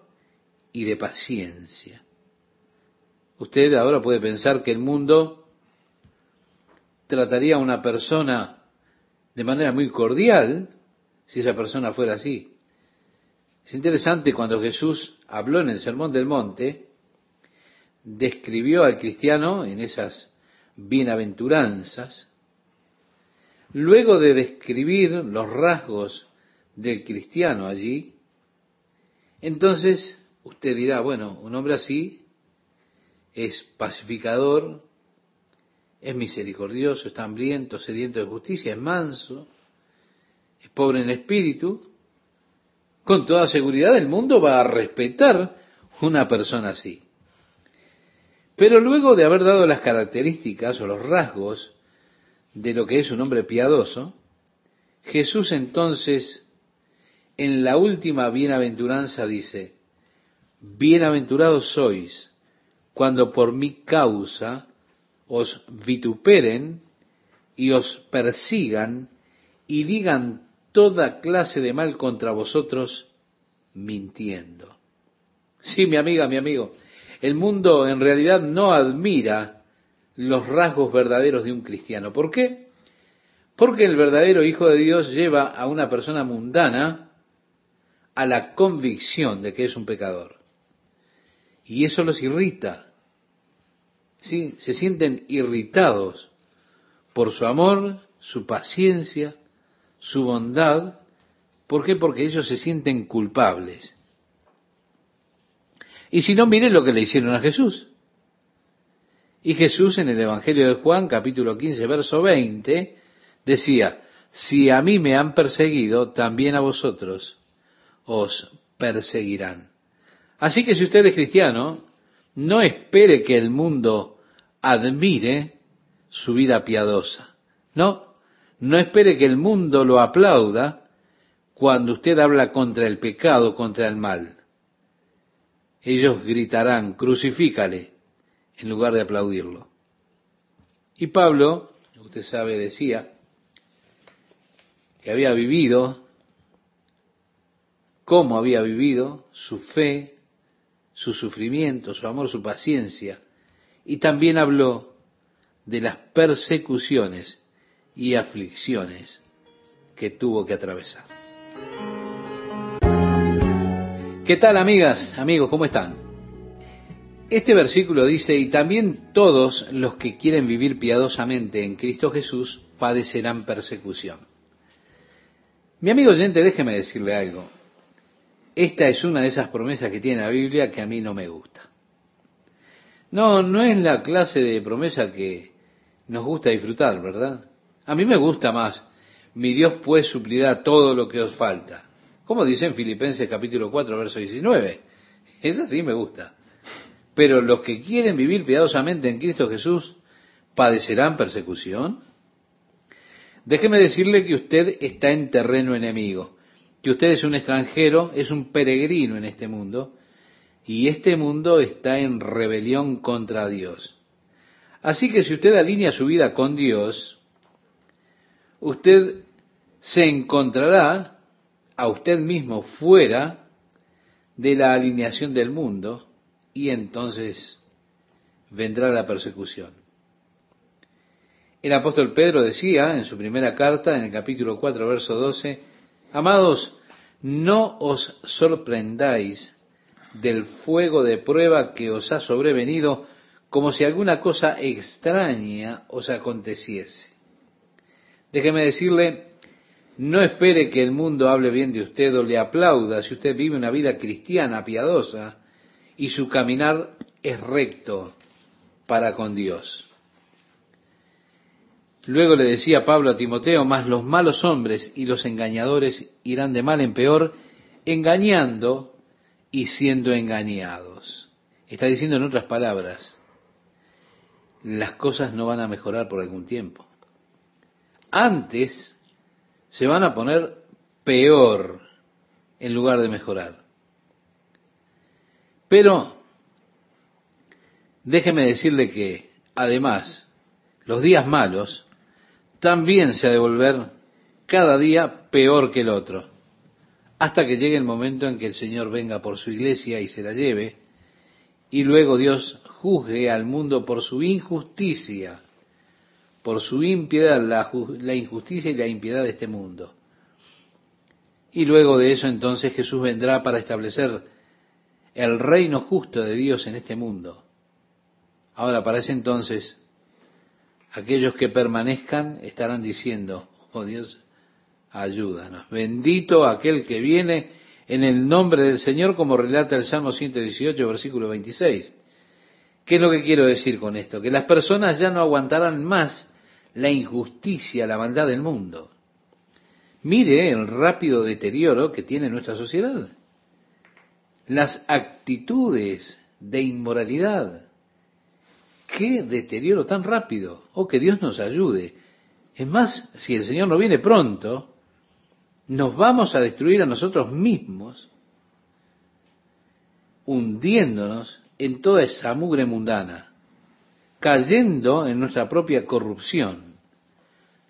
y de paciencia. Usted ahora puede pensar que el mundo trataría a una persona de manera muy cordial si esa persona fuera así. Es interesante cuando Jesús habló en el Sermón del Monte, describió al cristiano en esas bienaventuranzas, luego de describir los rasgos del cristiano allí, entonces usted dirá, bueno, un hombre así es pacificador, es misericordioso, está hambriento, sediento de justicia, es manso, es pobre en espíritu, con toda seguridad el mundo va a respetar una persona así. Pero luego de haber dado las características o los rasgos de lo que es un hombre piadoso, Jesús entonces en la última bienaventuranza dice, bienaventurados sois cuando por mi causa os vituperen y os persigan y digan toda clase de mal contra vosotros mintiendo. Sí, mi amiga, mi amigo, el mundo en realidad no admira los rasgos verdaderos de un cristiano. ¿Por qué? Porque el verdadero Hijo de Dios lleva a una persona mundana a la convicción de que es un pecador. Y eso los irrita. ¿Sí? Se sienten irritados por su amor, su paciencia, su bondad. ¿Por qué? Porque ellos se sienten culpables. Y si no, miren lo que le hicieron a Jesús. Y Jesús en el Evangelio de Juan, capítulo 15, verso 20, decía, si a mí me han perseguido, también a vosotros os perseguirán. Así que si usted es cristiano, no espere que el mundo admire su vida piadosa. No, no espere que el mundo lo aplauda cuando usted habla contra el pecado, contra el mal ellos gritarán, crucifícale, en lugar de aplaudirlo. Y Pablo, usted sabe, decía que había vivido, cómo había vivido, su fe, su sufrimiento, su amor, su paciencia, y también habló de las persecuciones y aflicciones que tuvo que atravesar. ¿Qué tal amigas, amigos? ¿Cómo están? Este versículo dice, y también todos los que quieren vivir piadosamente en Cristo Jesús padecerán persecución. Mi amigo oyente, déjeme decirle algo. Esta es una de esas promesas que tiene la Biblia que a mí no me gusta. No, no es la clase de promesa que nos gusta disfrutar, ¿verdad? A mí me gusta más. Mi Dios pues suplirá todo lo que os falta. Como dice en Filipenses capítulo 4, verso 19. Esa sí me gusta. Pero los que quieren vivir piadosamente en Cristo Jesús padecerán persecución. Déjeme decirle que usted está en terreno enemigo, que usted es un extranjero, es un peregrino en este mundo, y este mundo está en rebelión contra Dios. Así que si usted alinea su vida con Dios, usted se encontrará a usted mismo fuera de la alineación del mundo y entonces vendrá la persecución. El apóstol Pedro decía en su primera carta, en el capítulo 4, verso 12, Amados, no os sorprendáis del fuego de prueba que os ha sobrevenido como si alguna cosa extraña os aconteciese. Déjeme decirle, no espere que el mundo hable bien de usted o le aplauda si usted vive una vida cristiana, piadosa, y su caminar es recto para con Dios. Luego le decía Pablo a Timoteo, más los malos hombres y los engañadores irán de mal en peor, engañando y siendo engañados. Está diciendo en otras palabras, las cosas no van a mejorar por algún tiempo. Antes se van a poner peor en lugar de mejorar. Pero déjeme decirle que, además, los días malos también se ha de volver cada día peor que el otro, hasta que llegue el momento en que el Señor venga por su iglesia y se la lleve, y luego Dios juzgue al mundo por su injusticia por su impiedad, la, injusticia y la impiedad de este mundo. Y luego de eso entonces Jesús vendrá para establecer el reino justo de Dios en este mundo. Ahora, para ese entonces, aquellos que permanezcan estarán diciendo, oh Dios, ayúdanos. Bendito aquel que viene en el nombre del Señor, como relata el Salmo 118, versículo 26. ¿Qué es lo que quiero decir con esto? Que las personas ya no aguantarán más la injusticia, la maldad del mundo. Mire el rápido deterioro que tiene nuestra sociedad. Las actitudes de inmoralidad. Qué deterioro tan rápido. Oh, que Dios nos ayude. Es más, si el Señor no viene pronto, nos vamos a destruir a nosotros mismos, hundiéndonos en toda esa mugre mundana, cayendo en nuestra propia corrupción.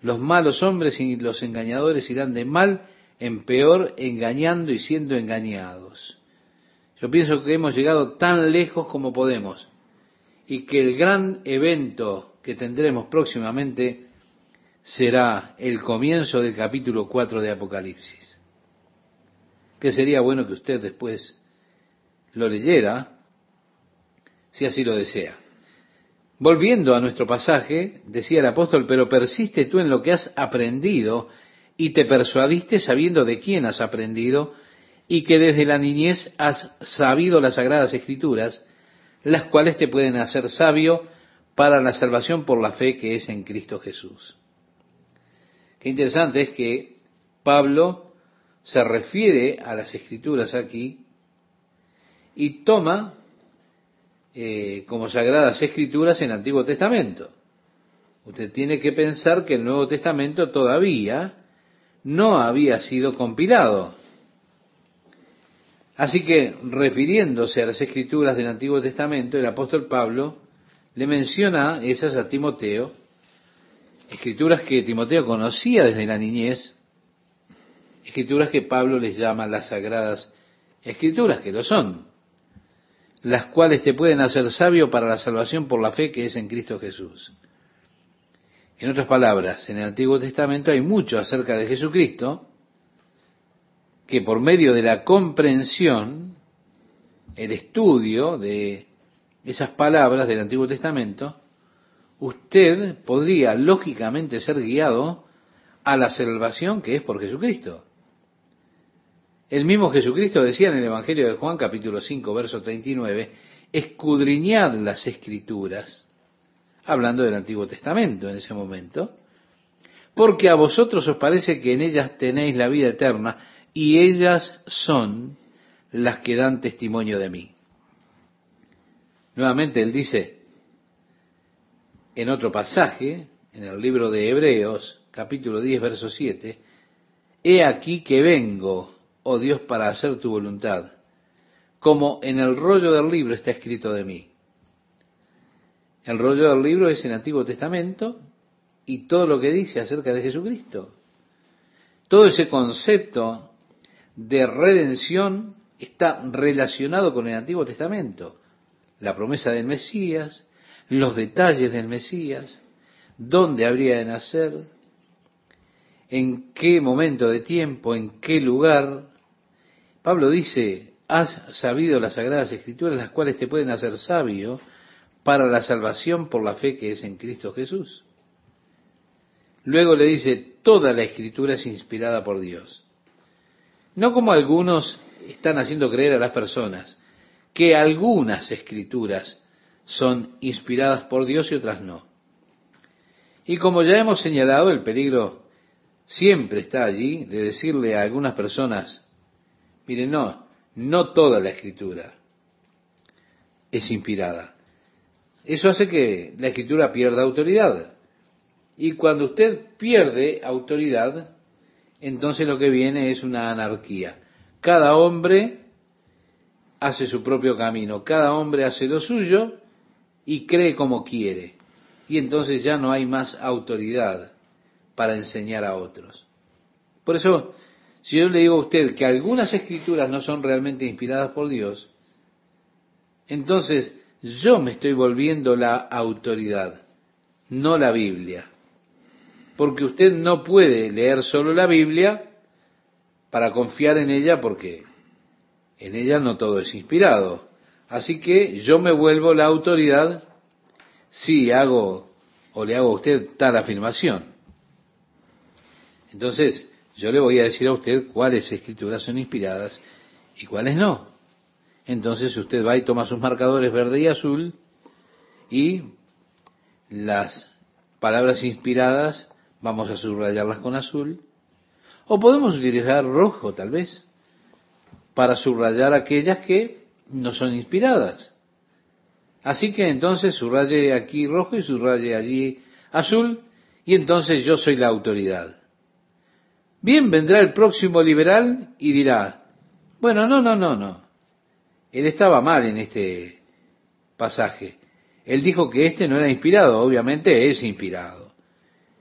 Los malos hombres y los engañadores irán de mal en peor, engañando y siendo engañados. Yo pienso que hemos llegado tan lejos como podemos y que el gran evento que tendremos próximamente será el comienzo del capítulo 4 de Apocalipsis. Que sería bueno que usted después lo leyera, si así lo desea. Volviendo a nuestro pasaje, decía el apóstol, pero persiste tú en lo que has aprendido y te persuadiste sabiendo de quién has aprendido y que desde la niñez has sabido las sagradas escrituras, las cuales te pueden hacer sabio para la salvación por la fe que es en Cristo Jesús. Qué interesante es que Pablo se refiere a las escrituras aquí y toma eh, como sagradas escrituras en el Antiguo Testamento. Usted tiene que pensar que el Nuevo Testamento todavía no había sido compilado. Así que, refiriéndose a las escrituras del Antiguo Testamento, el apóstol Pablo le menciona esas a Timoteo escrituras que Timoteo conocía desde la niñez, escrituras que Pablo les llama las sagradas escrituras, que lo son, las cuales te pueden hacer sabio para la salvación por la fe que es en Cristo Jesús. En otras palabras, en el Antiguo Testamento hay mucho acerca de Jesucristo que por medio de la comprensión, el estudio de esas palabras del Antiguo Testamento, usted podría lógicamente ser guiado a la salvación que es por Jesucristo. El mismo Jesucristo decía en el Evangelio de Juan capítulo 5 verso 39, escudriñad las escrituras, hablando del Antiguo Testamento en ese momento, porque a vosotros os parece que en ellas tenéis la vida eterna y ellas son las que dan testimonio de mí. Nuevamente él dice, en otro pasaje, en el libro de Hebreos, capítulo 10, verso 7, He aquí que vengo, oh Dios, para hacer tu voluntad, como en el rollo del libro está escrito de mí. El rollo del libro es el Antiguo Testamento y todo lo que dice acerca de Jesucristo. Todo ese concepto de redención está relacionado con el Antiguo Testamento. La promesa del Mesías, los detalles del Mesías, dónde habría de nacer, en qué momento de tiempo, en qué lugar. Pablo dice, has sabido las sagradas escrituras, las cuales te pueden hacer sabio para la salvación por la fe que es en Cristo Jesús. Luego le dice, toda la escritura es inspirada por Dios. No como algunos están haciendo creer a las personas, que algunas escrituras son inspiradas por Dios y otras no. Y como ya hemos señalado, el peligro siempre está allí de decirle a algunas personas, miren, no, no toda la escritura es inspirada. Eso hace que la escritura pierda autoridad. Y cuando usted pierde autoridad, entonces lo que viene es una anarquía. Cada hombre hace su propio camino, cada hombre hace lo suyo y cree como quiere. Y entonces ya no hay más autoridad para enseñar a otros. Por eso, si yo le digo a usted que algunas escrituras no son realmente inspiradas por Dios, entonces yo me estoy volviendo la autoridad, no la Biblia. Porque usted no puede leer solo la Biblia para confiar en ella porque en ella no todo es inspirado. Así que yo me vuelvo la autoridad si hago o le hago a usted tal afirmación. Entonces, yo le voy a decir a usted cuáles escrituras son inspiradas y cuáles no. Entonces usted va y toma sus marcadores verde y azul y las palabras inspiradas vamos a subrayarlas con azul. O podemos utilizar rojo, tal vez, para subrayar aquellas que no son inspiradas. Así que entonces subraye aquí rojo y subraye allí azul, y entonces yo soy la autoridad. Bien, vendrá el próximo liberal y dirá, bueno, no, no, no, no. Él estaba mal en este pasaje. Él dijo que este no era inspirado, obviamente es inspirado.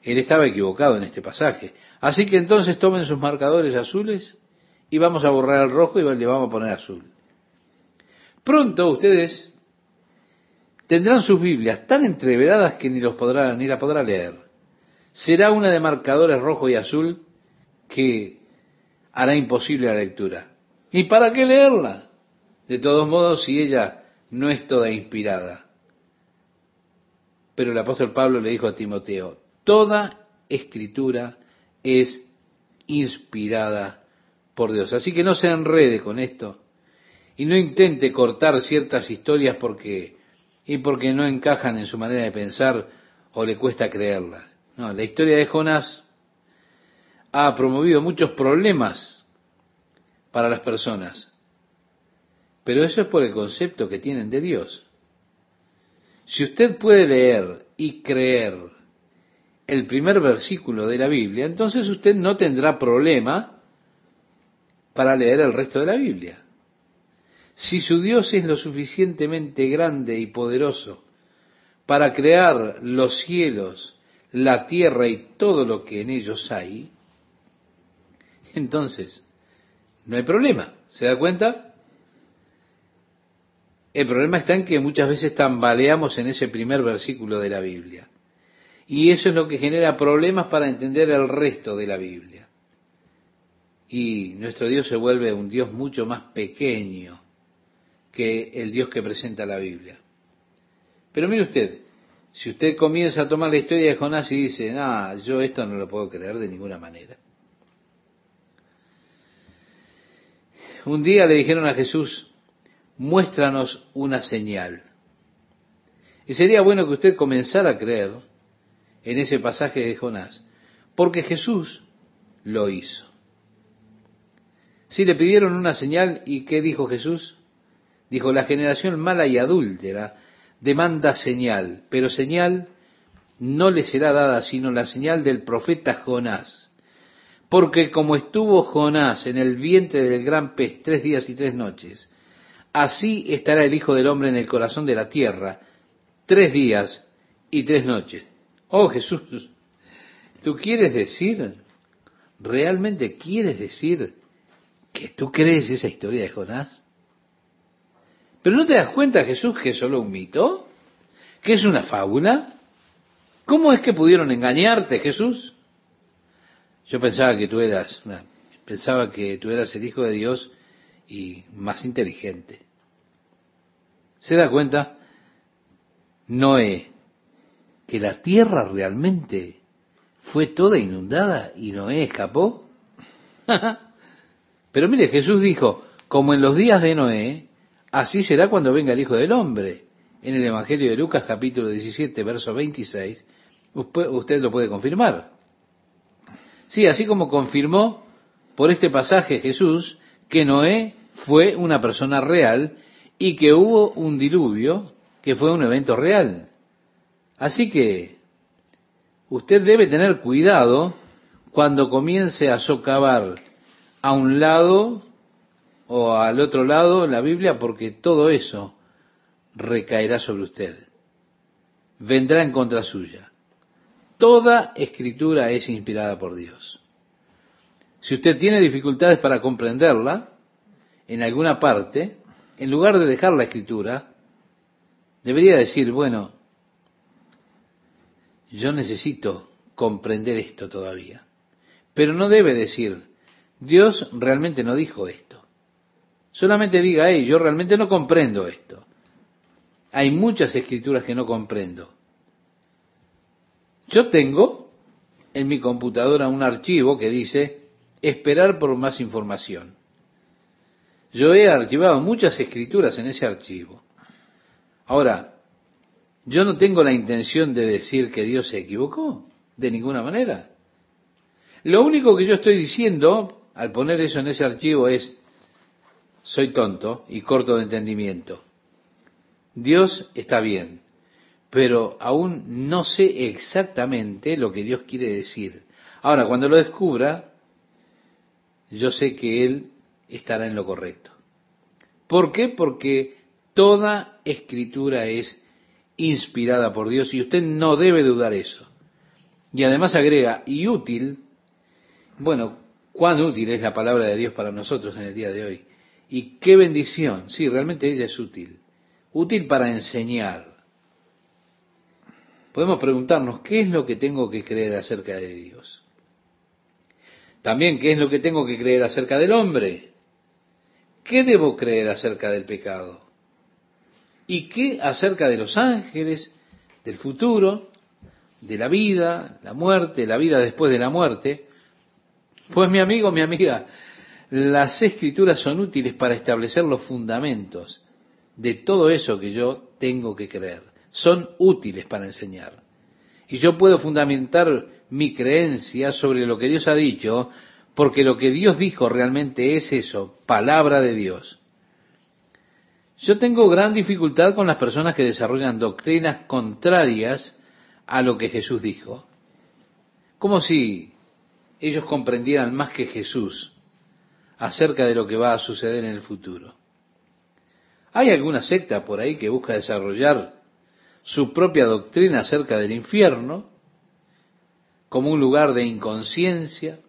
Él estaba equivocado en este pasaje. Así que entonces tomen sus marcadores azules y vamos a borrar el rojo y le vamos a poner azul. Pronto ustedes tendrán sus Biblias tan entreveradas que ni los podrán, ni la podrá leer. Será una de marcadores rojo y azul que hará imposible la lectura. ¿Y para qué leerla? De todos modos, si ella no es toda inspirada. Pero el apóstol Pablo le dijo a Timoteo, toda escritura es inspirada por Dios. Así que no se enrede con esto y no intente cortar ciertas historias porque y porque no encajan en su manera de pensar o le cuesta creerlas. No, la historia de Jonás ha promovido muchos problemas para las personas. Pero eso es por el concepto que tienen de Dios. Si usted puede leer y creer el primer versículo de la Biblia, entonces usted no tendrá problema para leer el resto de la Biblia. Si su Dios es lo suficientemente grande y poderoso para crear los cielos, la tierra y todo lo que en ellos hay, entonces no hay problema. ¿Se da cuenta? El problema está en que muchas veces tambaleamos en ese primer versículo de la Biblia. Y eso es lo que genera problemas para entender el resto de la Biblia. Y nuestro Dios se vuelve un Dios mucho más pequeño que el Dios que presenta la Biblia. Pero mire usted, si usted comienza a tomar la historia de Jonás y dice, ah, yo esto no lo puedo creer de ninguna manera. Un día le dijeron a Jesús, muéstranos una señal. Y sería bueno que usted comenzara a creer en ese pasaje de Jonás, porque Jesús lo hizo. Si le pidieron una señal, ¿y qué dijo Jesús? Dijo, la generación mala y adúltera demanda señal, pero señal no le será dada sino la señal del profeta Jonás. Porque como estuvo Jonás en el vientre del gran pez tres días y tres noches, así estará el Hijo del Hombre en el corazón de la tierra tres días y tres noches. Oh Jesús, ¿tú quieres decir, realmente quieres decir que tú crees esa historia de Jonás? Pero no te das cuenta, Jesús, que es solo un mito, que es una fábula. ¿Cómo es que pudieron engañarte, Jesús? Yo pensaba que tú eras, pensaba que tú eras el Hijo de Dios y más inteligente. ¿Se da cuenta? Noé, que la tierra realmente fue toda inundada y Noé escapó. Pero mire, Jesús dijo, como en los días de Noé, así será cuando venga el Hijo del Hombre. En el Evangelio de Lucas capítulo 17, verso 26, usted lo puede confirmar. Sí, así como confirmó por este pasaje Jesús que Noé fue una persona real y que hubo un diluvio que fue un evento real. Así que usted debe tener cuidado cuando comience a socavar a un lado o al otro lado la Biblia, porque todo eso recaerá sobre usted. Vendrá en contra suya. Toda escritura es inspirada por Dios. Si usted tiene dificultades para comprenderla, en alguna parte, en lugar de dejar la escritura, debería decir, bueno, yo necesito comprender esto todavía. Pero no debe decir, Dios realmente no dijo esto. Solamente diga, hey, yo realmente no comprendo esto. Hay muchas escrituras que no comprendo. Yo tengo en mi computadora un archivo que dice esperar por más información. Yo he archivado muchas escrituras en ese archivo. Ahora, Yo no tengo la intención de decir que Dios se equivocó, de ninguna manera. Lo único que yo estoy diciendo al poner eso en ese archivo es, soy tonto y corto de entendimiento. Dios está bien, pero aún no sé exactamente lo que Dios quiere decir. Ahora, cuando lo descubra, yo sé que Él estará en lo correcto. ¿Por qué? Porque toda escritura es inspirada por Dios y usted no debe dudar eso. Y además agrega, y útil, bueno, cuán útil es la palabra de Dios para nosotros en el día de hoy. Y qué bendición, sí, realmente ella es útil. Útil para enseñar. Podemos preguntarnos, ¿qué es lo que tengo que creer acerca de Dios? También, ¿qué es lo que tengo que creer acerca del hombre? ¿Qué debo creer acerca del pecado? ¿Y qué acerca de los ángeles, del futuro, de la vida, la muerte, la vida después de la muerte? Pues mi amigo, mi amiga, las escrituras son útiles para establecer los fundamentos de todo eso que yo tengo que creer. Son útiles para enseñar. Y yo puedo fundamentar mi creencia sobre lo que Dios ha dicho, porque lo que Dios dijo realmente es eso, palabra de Dios. Yo tengo gran dificultad con las personas que desarrollan doctrinas contrarias a lo que Jesús dijo. Como si ellos comprendieran más que Jesús acerca de lo que va a suceder en el futuro. Hay alguna secta por ahí que busca desarrollar su propia doctrina acerca del infierno como un lugar de inconsciencia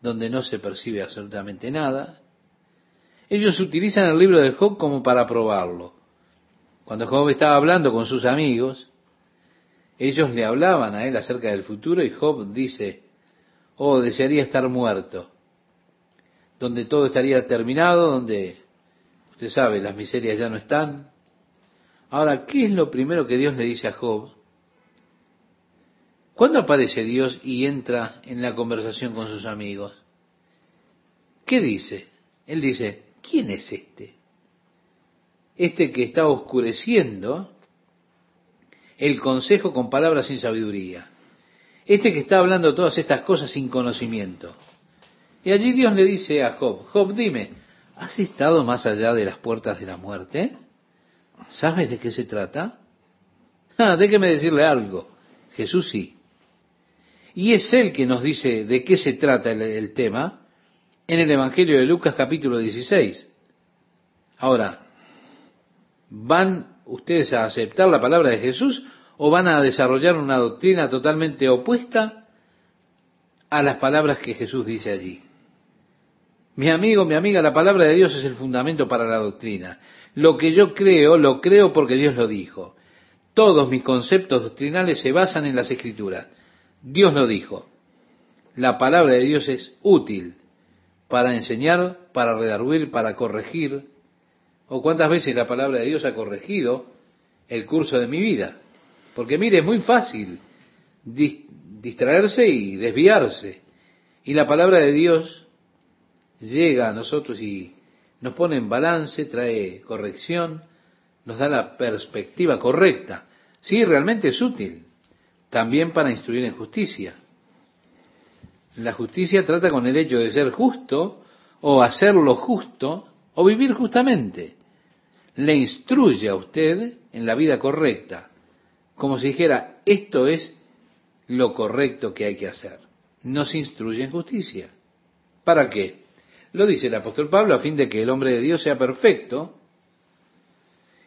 donde no se percibe absolutamente nada ellos utilizan el libro de Job como para probarlo. Cuando Job estaba hablando con sus amigos, ellos le hablaban a él acerca del futuro y Job dice, oh, desearía estar muerto, donde todo estaría terminado, donde, usted sabe, las miserias ya no están. Ahora, ¿qué es lo primero que Dios le dice a Job? ¿Cuándo aparece Dios y entra en la conversación con sus amigos? ¿Qué dice? Él dice, ¿quién es este? Este que está oscureciendo el consejo con palabras sin sabiduría. Este que está hablando todas estas cosas sin conocimiento. Y allí Dios le dice a Job, Job, dime, ¿has estado más allá de las puertas de la muerte? ¿Sabes de qué se trata? Ah, déjeme decirle algo. Jesús sí. Y es Él que nos dice de qué se trata el, el tema, en el Evangelio de Lucas capítulo 16. Ahora, ¿van ustedes a aceptar la palabra de Jesús o van a desarrollar una doctrina totalmente opuesta a las palabras que Jesús dice allí? Mi amigo, mi amiga, la palabra de Dios es el fundamento para la doctrina. Lo que yo creo, lo creo porque Dios lo dijo. Todos mis conceptos doctrinales se basan en las escrituras. Dios lo dijo. La palabra de Dios es útil para enseñar, para redarguir, para corregir. ¿O cuántas veces la palabra de Dios ha corregido el curso de mi vida? Porque mire, es muy fácil distraerse y desviarse. Y la palabra de Dios llega a nosotros y nos pone en balance, trae corrección, nos da la perspectiva correcta. Sí, realmente es útil. También para instruir en justicia. La justicia trata con el hecho de ser justo o hacer lo justo o vivir justamente. Le instruye a usted en la vida correcta, como si dijera, esto es lo correcto que hay que hacer. Nos instruye en justicia. ¿Para qué? Lo dice el apóstol Pablo a fin de que el hombre de Dios sea perfecto.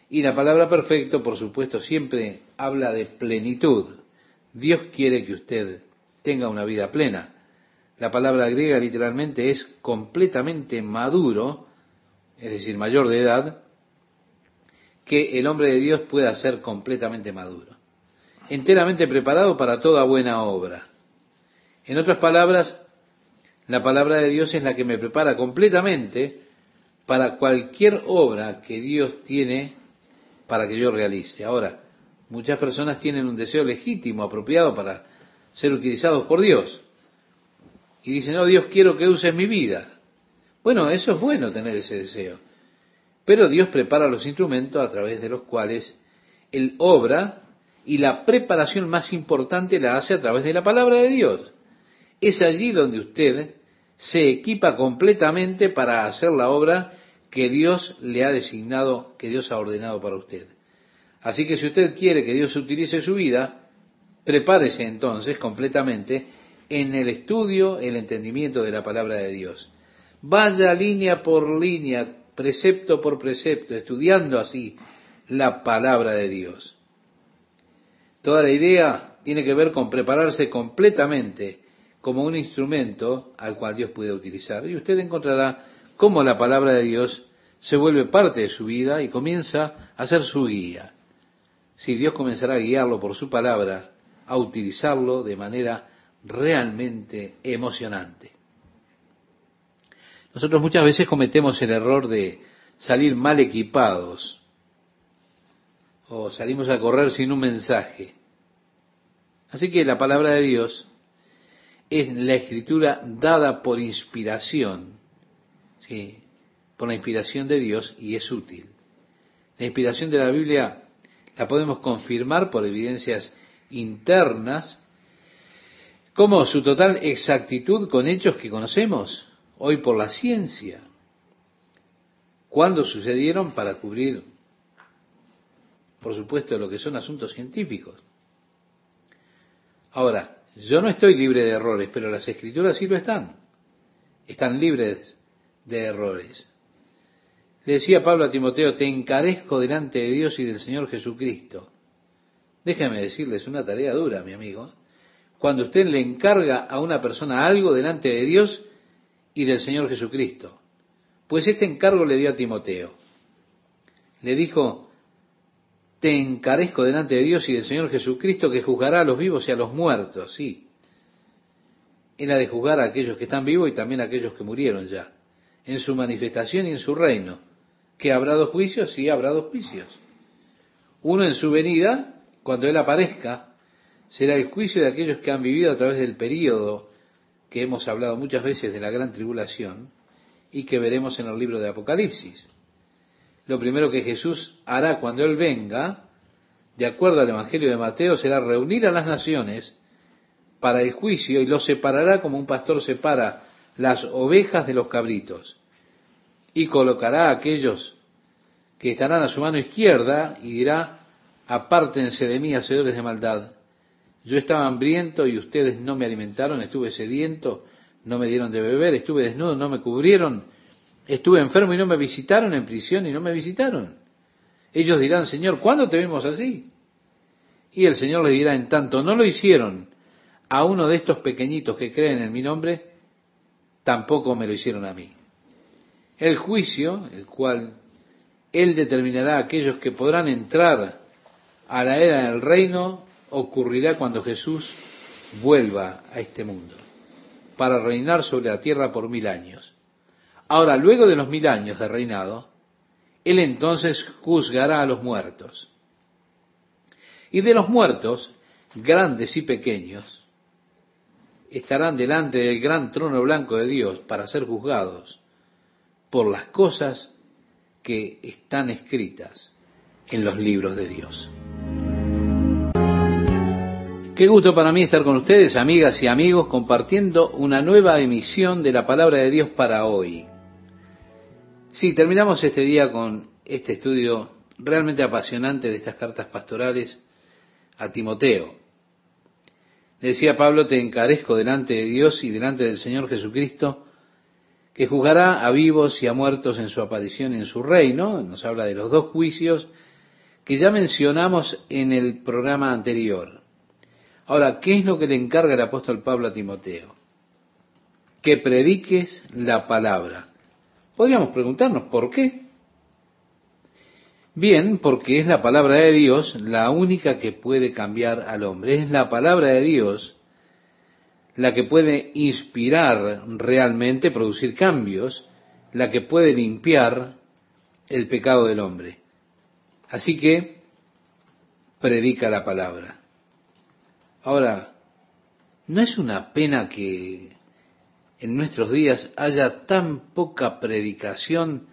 Y la palabra perfecto, por supuesto, siempre habla de plenitud. Dios quiere que usted tenga una vida plena. La palabra griega literalmente es completamente maduro, es decir, mayor de edad, que el hombre de Dios pueda ser completamente maduro, enteramente preparado para toda buena obra. En otras palabras, la palabra de Dios es la que me prepara completamente para cualquier obra que Dios tiene para que yo realice. Ahora, muchas personas tienen un deseo legítimo, apropiado para ser utilizados por Dios y dice, no, Dios quiero que uses mi vida. Bueno, eso es bueno tener ese deseo. Pero Dios prepara los instrumentos a través de los cuales Él obra y la preparación más importante la hace a través de la palabra de Dios. Es allí donde usted se equipa completamente para hacer la obra que Dios le ha designado, que Dios ha ordenado para usted. Así que si usted quiere que Dios utilice su vida, prepárese entonces completamente en el estudio, el entendimiento de la palabra de Dios. Vaya línea por línea, precepto por precepto, estudiando así la palabra de Dios. Toda la idea tiene que ver con prepararse completamente como un instrumento al cual Dios puede utilizar. Y usted encontrará cómo la palabra de Dios se vuelve parte de su vida y comienza a ser su guía. Si Dios comenzará a guiarlo por su palabra, a utilizarlo de manera realmente emocionante. Nosotros muchas veces cometemos el error de salir mal equipados o salimos a correr sin un mensaje. Así que la palabra de Dios es la escritura dada por inspiración, ¿sí? por la inspiración de Dios y es útil. La inspiración de la Biblia la podemos confirmar por evidencias internas, como su total exactitud con hechos que conocemos hoy por la ciencia. ¿Cuándo sucedieron para cubrir por supuesto, lo que son asuntos científicos. Ahora, yo no estoy libre de errores, pero las escrituras sí lo están. Están libres de errores. Le decía Pablo a Timoteo, te encarezco delante de Dios y del Señor Jesucristo. Déjame decirles una tarea dura, mi amigo. Cuando usted le encarga a una persona algo delante de Dios y del Señor Jesucristo. Pues este encargo le dio a Timoteo. Le dijo, te encarezco delante de Dios y del Señor Jesucristo que juzgará a los vivos y a los muertos, sí. Él ha de juzgar a aquellos que están vivos y también a aquellos que murieron ya, en su manifestación y en su reino. ¿Que habrá dos juicios? Sí, habrá dos juicios. Uno en su venida, cuando Él aparezca, será el juicio de aquellos que han vivido a través del período que hemos hablado muchas veces de la gran tribulación y que veremos en el libro de Apocalipsis lo primero que Jesús hará cuando Él venga, de acuerdo al Evangelio de Mateo, será reunir a las naciones para el juicio y los separará como un pastor separa las ovejas de los cabritos. Y colocará a aquellos que estarán a su mano izquierda y dirá, apártense de mí, hacedores de maldad. Yo estaba hambriento y ustedes no me alimentaron, estuve sediento, no me dieron de beber, estuve desnudo, no me cubrieron, Estuve enfermo y no me visitaron, en prisión y no me visitaron. Ellos dirán, Señor, ¿cuándo te vimos así? Y el Señor les dirá, en tanto no lo hicieron a uno de estos pequeñitos que creen en mi nombre, tampoco me lo hicieron a mí. El juicio, el cual Él determinará a aquellos que podrán entrar a la era del reino, ocurrirá cuando Jesús vuelva a este mundo, para reinar sobre la tierra por mil años. Ahora, luego de los mil años de reinado, Él entonces juzgará a los muertos. Y de los muertos, grandes y pequeños, estarán delante del gran trono blanco de Dios para ser juzgados por las cosas que están escritas en los libros de Dios. Qué gusto para mí estar con ustedes, amigas y amigos, compartiendo una nueva emisión de la palabra de Dios para hoy. Sí, terminamos este día con este estudio realmente apasionante de estas cartas pastorales a Timoteo. decía Pablo, te encarezco delante de Dios y delante del Señor Jesucristo, que juzgará a vivos y a muertos en su aparición en su reino. Nos habla de los dos juicios que ya mencionamos en el programa anterior. Ahora, ¿qué es lo que le encarga el apóstol Pablo a Timoteo? Que prediques la palabra. Podríamos preguntarnos por qué. Bien, porque es la palabra de Dios la única que puede cambiar al hombre. Es la palabra de Dios la que puede inspirar realmente, producir cambios, la que puede limpiar el pecado del hombre. Así que predica la palabra. Ahora, ¿no es una pena que en nuestros días haya tan poca predicación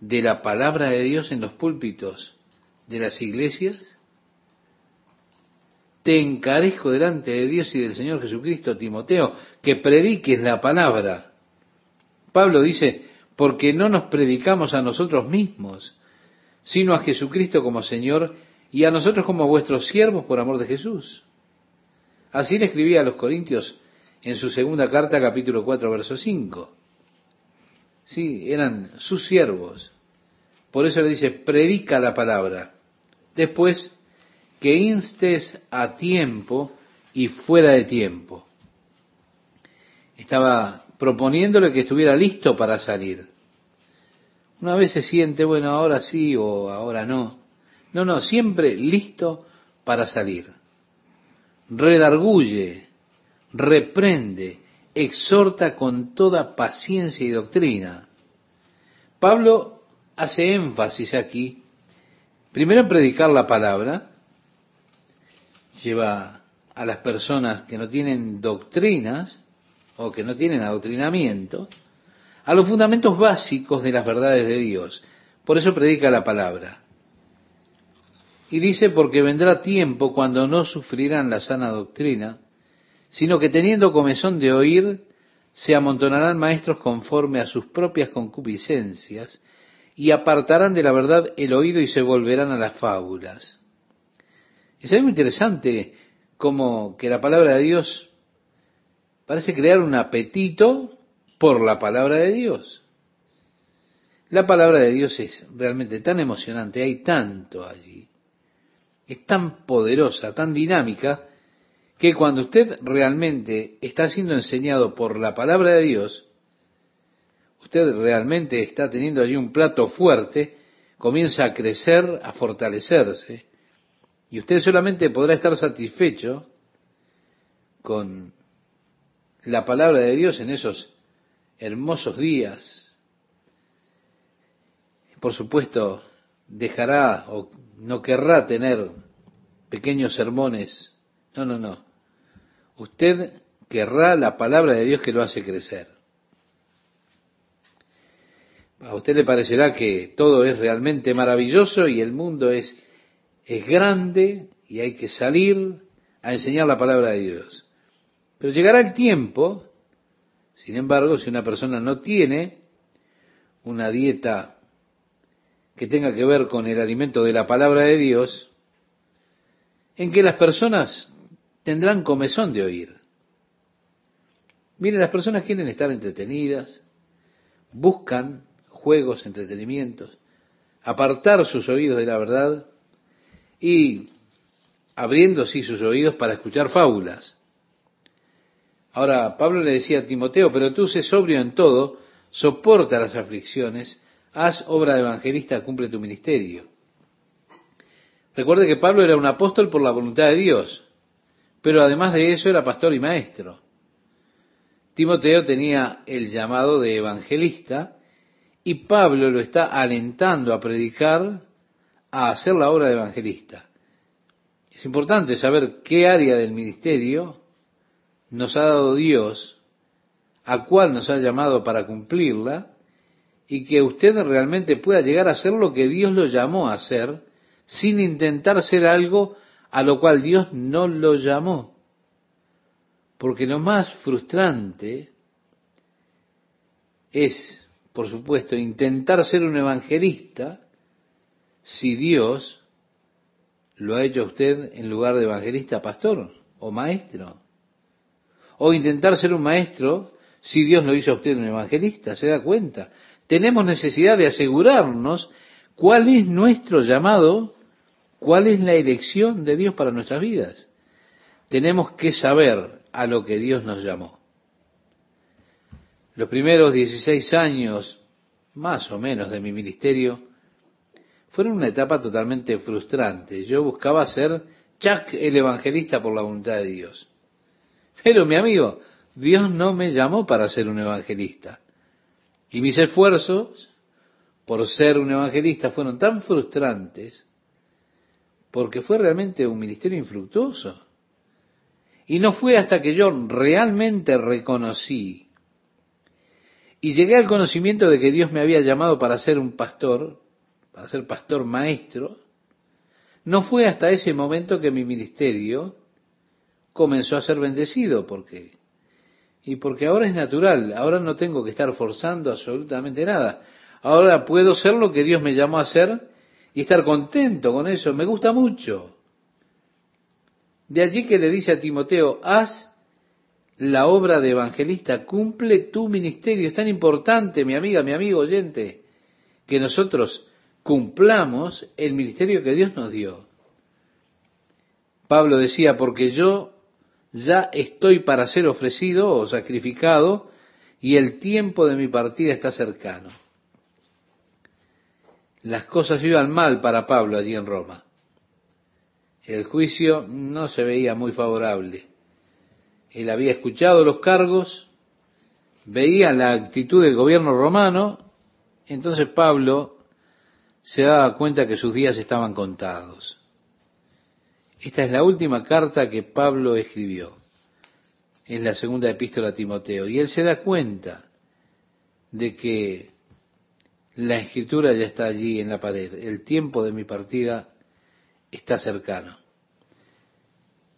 de la palabra de Dios en los púlpitos de las iglesias? te encarezco delante de Dios y del Señor Jesucristo, Timoteo, que prediques la palabra. Pablo dice, porque no nos predicamos a nosotros mismos, sino a Jesucristo como Señor y a nosotros como vuestros siervos por amor de Jesús. Así le escribía a los Corintios en su segunda carta, capítulo 4, verso 5. Sí, eran sus siervos. Por eso le dice, predica la palabra. Después, que instes a tiempo y fuera de tiempo. Estaba proponiéndole que estuviera listo para salir. Una vez se siente, bueno, ahora sí o ahora no. No, no, siempre listo para salir. Redarguye, reprende, exhorta con toda paciencia y doctrina. Pablo hace énfasis aquí, primero en predicar la palabra, lleva a las personas que no tienen doctrinas o que no tienen adoctrinamiento a los fundamentos básicos de las verdades de Dios. Por eso predica la palabra. Y dice, porque vendrá tiempo cuando no sufrirán la sana doctrina, sino que teniendo comezón de oír, se amontonarán maestros conforme a sus propias concupiscencias, y apartarán de la verdad el oído y se volverán a las fábulas. Es algo interesante como que la palabra de Dios parece crear un apetito por la palabra de Dios. La palabra de Dios es realmente tan emocionante, hay tanto allí, es tan poderosa, tan dinámica, que cuando usted realmente está siendo enseñado por la palabra de Dios, usted realmente está teniendo allí un plato fuerte, comienza a crecer, a fortalecerse, y usted solamente podrá estar satisfecho con la palabra de Dios en esos hermosos días. Por supuesto, dejará o no querrá tener pequeños sermones. No, no, no. Usted querrá la palabra de Dios que lo hace crecer. A usted le parecerá que todo es realmente maravilloso y el mundo es es grande y hay que salir a enseñar la palabra de Dios. Pero llegará el tiempo, sin embargo, si una persona no tiene una dieta que tenga que ver con el alimento de la palabra de Dios, en que las personas tendrán comezón de oír. Miren, las personas quieren estar entretenidas, buscan juegos, entretenimientos, apartar sus oídos de la verdad y abriendo sí sus oídos para escuchar fábulas. Ahora, Pablo le decía a Timoteo, pero tú sé sobrio en todo, soporta las aflicciones, haz obra de evangelista, cumple tu ministerio. Recuerde que Pablo era un apóstol por la voluntad de Dios, pero además de eso era pastor y maestro. Timoteo tenía el llamado de evangelista y Pablo lo está alentando a predicar a hacer la obra de evangelista. Es importante saber qué área del ministerio nos ha dado Dios, a cuál nos ha llamado para cumplirla, y que usted realmente pueda llegar a ser lo que Dios lo llamó a hacer, sin intentar ser algo a lo cual Dios no lo llamó. Porque lo más frustrante es, por supuesto, intentar ser un evangelista si Dios lo ha hecho a usted en lugar de evangelista, pastor o maestro. O intentar ser un maestro si Dios lo hizo a usted un evangelista, ¿se da cuenta? Tenemos necesidad de asegurarnos cuál es nuestro llamado, cuál es la elección de Dios para nuestras vidas. Tenemos que saber a lo que Dios nos llamó. Los primeros 16 años, más o menos, de mi ministerio, fueron una etapa totalmente frustrante. Yo buscaba ser Chuck el evangelista por la voluntad de Dios. Pero mi amigo, Dios no me llamó para ser un evangelista. Y mis esfuerzos por ser un evangelista fueron tan frustrantes porque fue realmente un ministerio infructuoso. Y no fue hasta que yo realmente reconocí y llegué al conocimiento de que Dios me había llamado para ser un pastor, para ser pastor maestro, no fue hasta ese momento que mi ministerio comenzó a ser bendecido porque y porque ahora es natural, ahora no tengo que estar forzando absolutamente nada. Ahora puedo ser lo que Dios me llamó a ser y estar contento con eso, me gusta mucho. De allí que le dice a Timoteo, haz la obra de evangelista, cumple tu ministerio. Es tan importante, mi amiga, mi amigo oyente, que nosotros cumplamos el ministerio que Dios nos dio. Pablo decía, porque yo ya estoy para ser ofrecido o sacrificado y el tiempo de mi partida está cercano. Las cosas iban mal para Pablo allí en Roma. El juicio no se veía muy favorable. Él había escuchado los cargos, veía la actitud del gobierno romano, entonces Pablo se daba cuenta que sus días estaban contados. Esta es la última carta que Pablo escribió. Es la segunda epístola a Timoteo. Y él se da cuenta de que la escritura ya está allí en la pared. El tiempo de mi partida está cercano.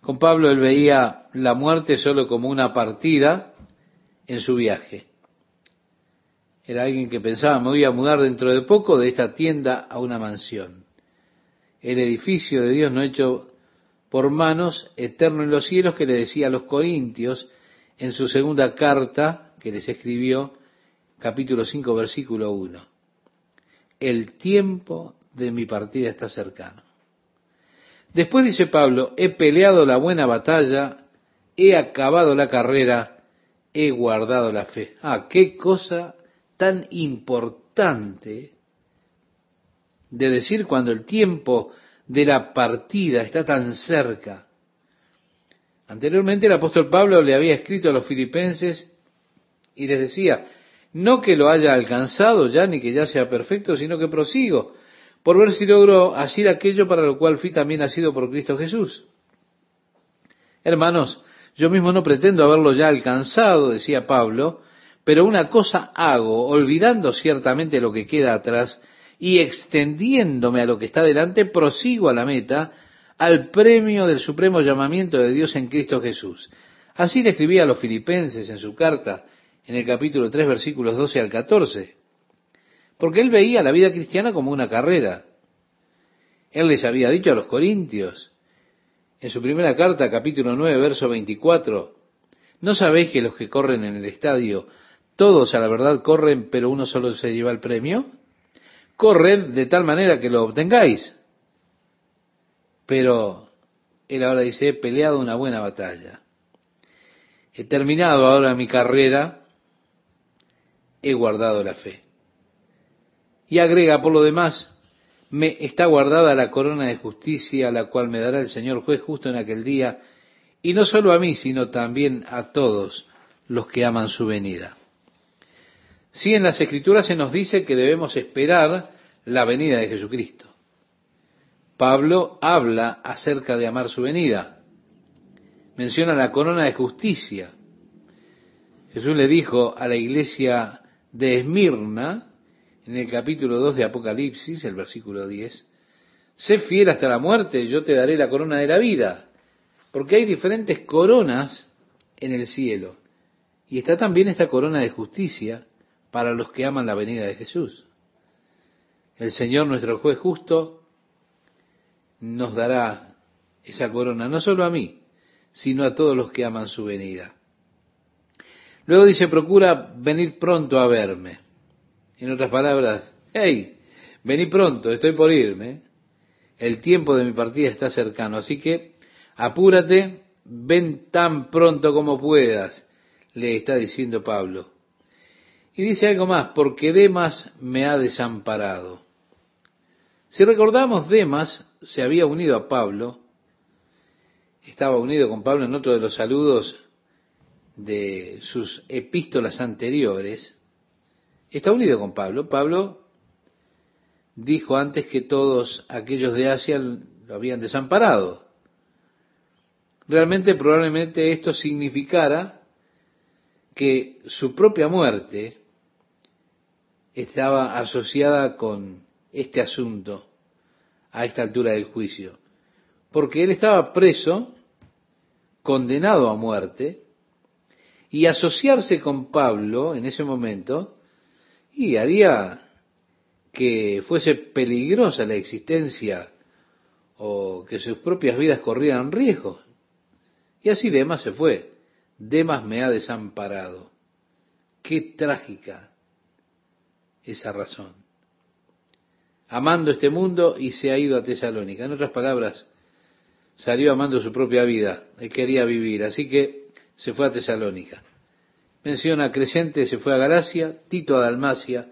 Con Pablo él veía la muerte solo como una partida en su viaje. Era alguien que pensaba, me voy a mudar dentro de poco de esta tienda a una mansión. El edificio de Dios no hecho por manos eterno en los cielos que le decía a los corintios en su segunda carta que les escribió, capítulo 5, versículo 1. El tiempo de mi partida está cercano. Después dice Pablo, he peleado la buena batalla, he acabado la carrera, he guardado la fe. Ah, qué cosa tan importante de decir cuando el tiempo de la partida está tan cerca. Anteriormente el apóstol Pablo le había escrito a los filipenses y les decía, no que lo haya alcanzado ya ni que ya sea perfecto, sino que prosigo por ver si logro hacer aquello para lo cual fui también nacido por Cristo Jesús. Hermanos, yo mismo no pretendo haberlo ya alcanzado, decía Pablo, pero una cosa hago, olvidando ciertamente lo que queda atrás y extendiéndome a lo que está delante, prosigo a la meta, al premio del supremo llamamiento de Dios en Cristo Jesús. Así le escribía a los filipenses en su carta, en el capítulo 3, versículos 12 al 14, porque él veía la vida cristiana como una carrera. Él les había dicho a los corintios, en su primera carta, capítulo 9, verso 24, ¿no sabéis que los que corren en el estadio, todos a la verdad corren, pero uno solo se lleva el premio? corred de tal manera que lo obtengáis. Pero él ahora dice, he peleado una buena batalla. He terminado ahora mi carrera, he guardado la fe. Y agrega, por lo demás, me está guardada la corona de justicia, la cual me dará el Señor juez justo en aquel día, y no solo a mí, sino también a todos los que aman su venida. Sí, en las Escrituras se nos dice que debemos esperar la venida de Jesucristo. Pablo habla acerca de amar su venida. Menciona la corona de justicia. Jesús le dijo a la iglesia de Esmirna, en el capítulo 2 de Apocalipsis, el versículo 10, sé fiel hasta la muerte, yo te daré la corona de la vida. Porque hay diferentes coronas en el cielo. Y está también esta corona de justicia para los que aman la venida de Jesús. El Señor, nuestro juez justo, nos dará esa corona, no solo a mí, sino a todos los que aman su venida. Luego dice, procura venir pronto a verme. En otras palabras, hey, vení pronto, estoy por irme. El tiempo de mi partida está cercano, así que apúrate, ven tan pronto como puedas, le está diciendo Pablo. Y dice algo más, porque Demas me ha desamparado. Si recordamos, Demas se había unido a Pablo, estaba unido con Pablo en otro de los saludos de sus epístolas anteriores, está unido con Pablo. Pablo dijo antes que todos aquellos de Asia lo habían desamparado. Realmente probablemente esto significara que su propia muerte estaba asociada con este asunto a esta altura del juicio. Porque él estaba preso condenado a muerte, y asociarse con Pablo en ese momento, y haría que fuese peligrosa la existencia o que sus propias vidas corrieran riesgo. Y así Demas se fue. Demas me ha desamparado. Qué trágica esa razón. Amando este mundo y se ha ido a Tesalónica. En otras palabras, salió amando su propia vida. Él quería vivir, así que se fue a Tesalónica. Menciona Crescente, se fue a Galacia, Tito a Dalmacia,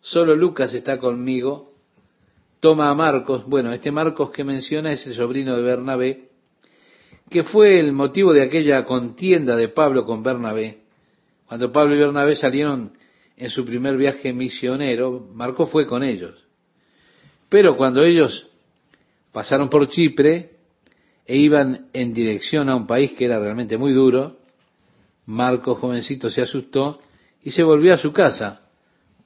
solo Lucas está conmigo, toma a Marcos, bueno, este Marcos que menciona es el sobrino de Bernabé, que fue el motivo de aquella contienda de Pablo con Bernabé. Cuando Pablo y Bernabé salieron en su primer viaje misionero, Marcos fue con ellos. Pero cuando ellos pasaron por Chipre e iban en dirección a un país que era realmente muy duro, Marcos jovencito se asustó y se volvió a su casa.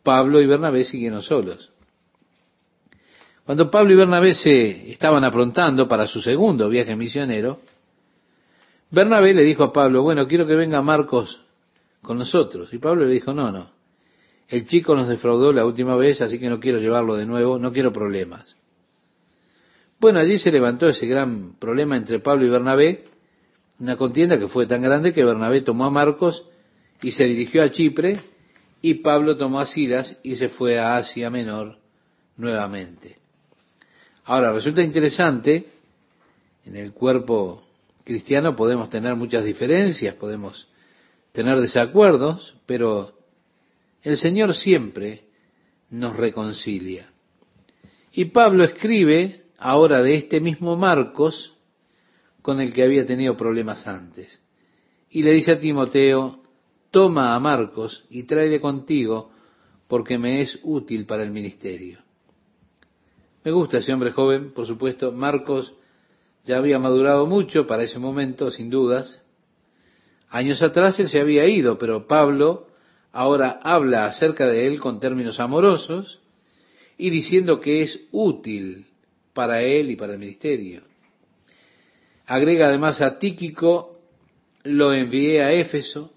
Pablo y Bernabé siguieron solos. Cuando Pablo y Bernabé se estaban aprontando para su segundo viaje misionero, Bernabé le dijo a Pablo, bueno, quiero que venga Marcos con nosotros. Y Pablo le dijo, no, no, el chico nos defraudó la última vez, así que no quiero llevarlo de nuevo, no quiero problemas. Bueno, allí se levantó ese gran problema entre Pablo y Bernabé, una contienda que fue tan grande que Bernabé tomó a Marcos y se dirigió a Chipre, y Pablo tomó a Silas y se fue a Asia Menor nuevamente. Ahora, resulta interesante, en el cuerpo cristiano podemos tener muchas diferencias, podemos tener desacuerdos, pero el Señor siempre nos reconcilia. Y Pablo escribe ahora de este mismo Marcos con el que había tenido problemas antes. Y le dice a Timoteo, toma a Marcos y tráele contigo porque me es útil para el ministerio. Me gusta ese hombre joven, por supuesto. Marcos ya había madurado mucho para ese momento, sin dudas. Años atrás él se había ido, pero Pablo ahora habla acerca de él con términos amorosos y diciendo que es útil para él y para el ministerio. Agrega además a Tíquico, lo envié a Éfeso,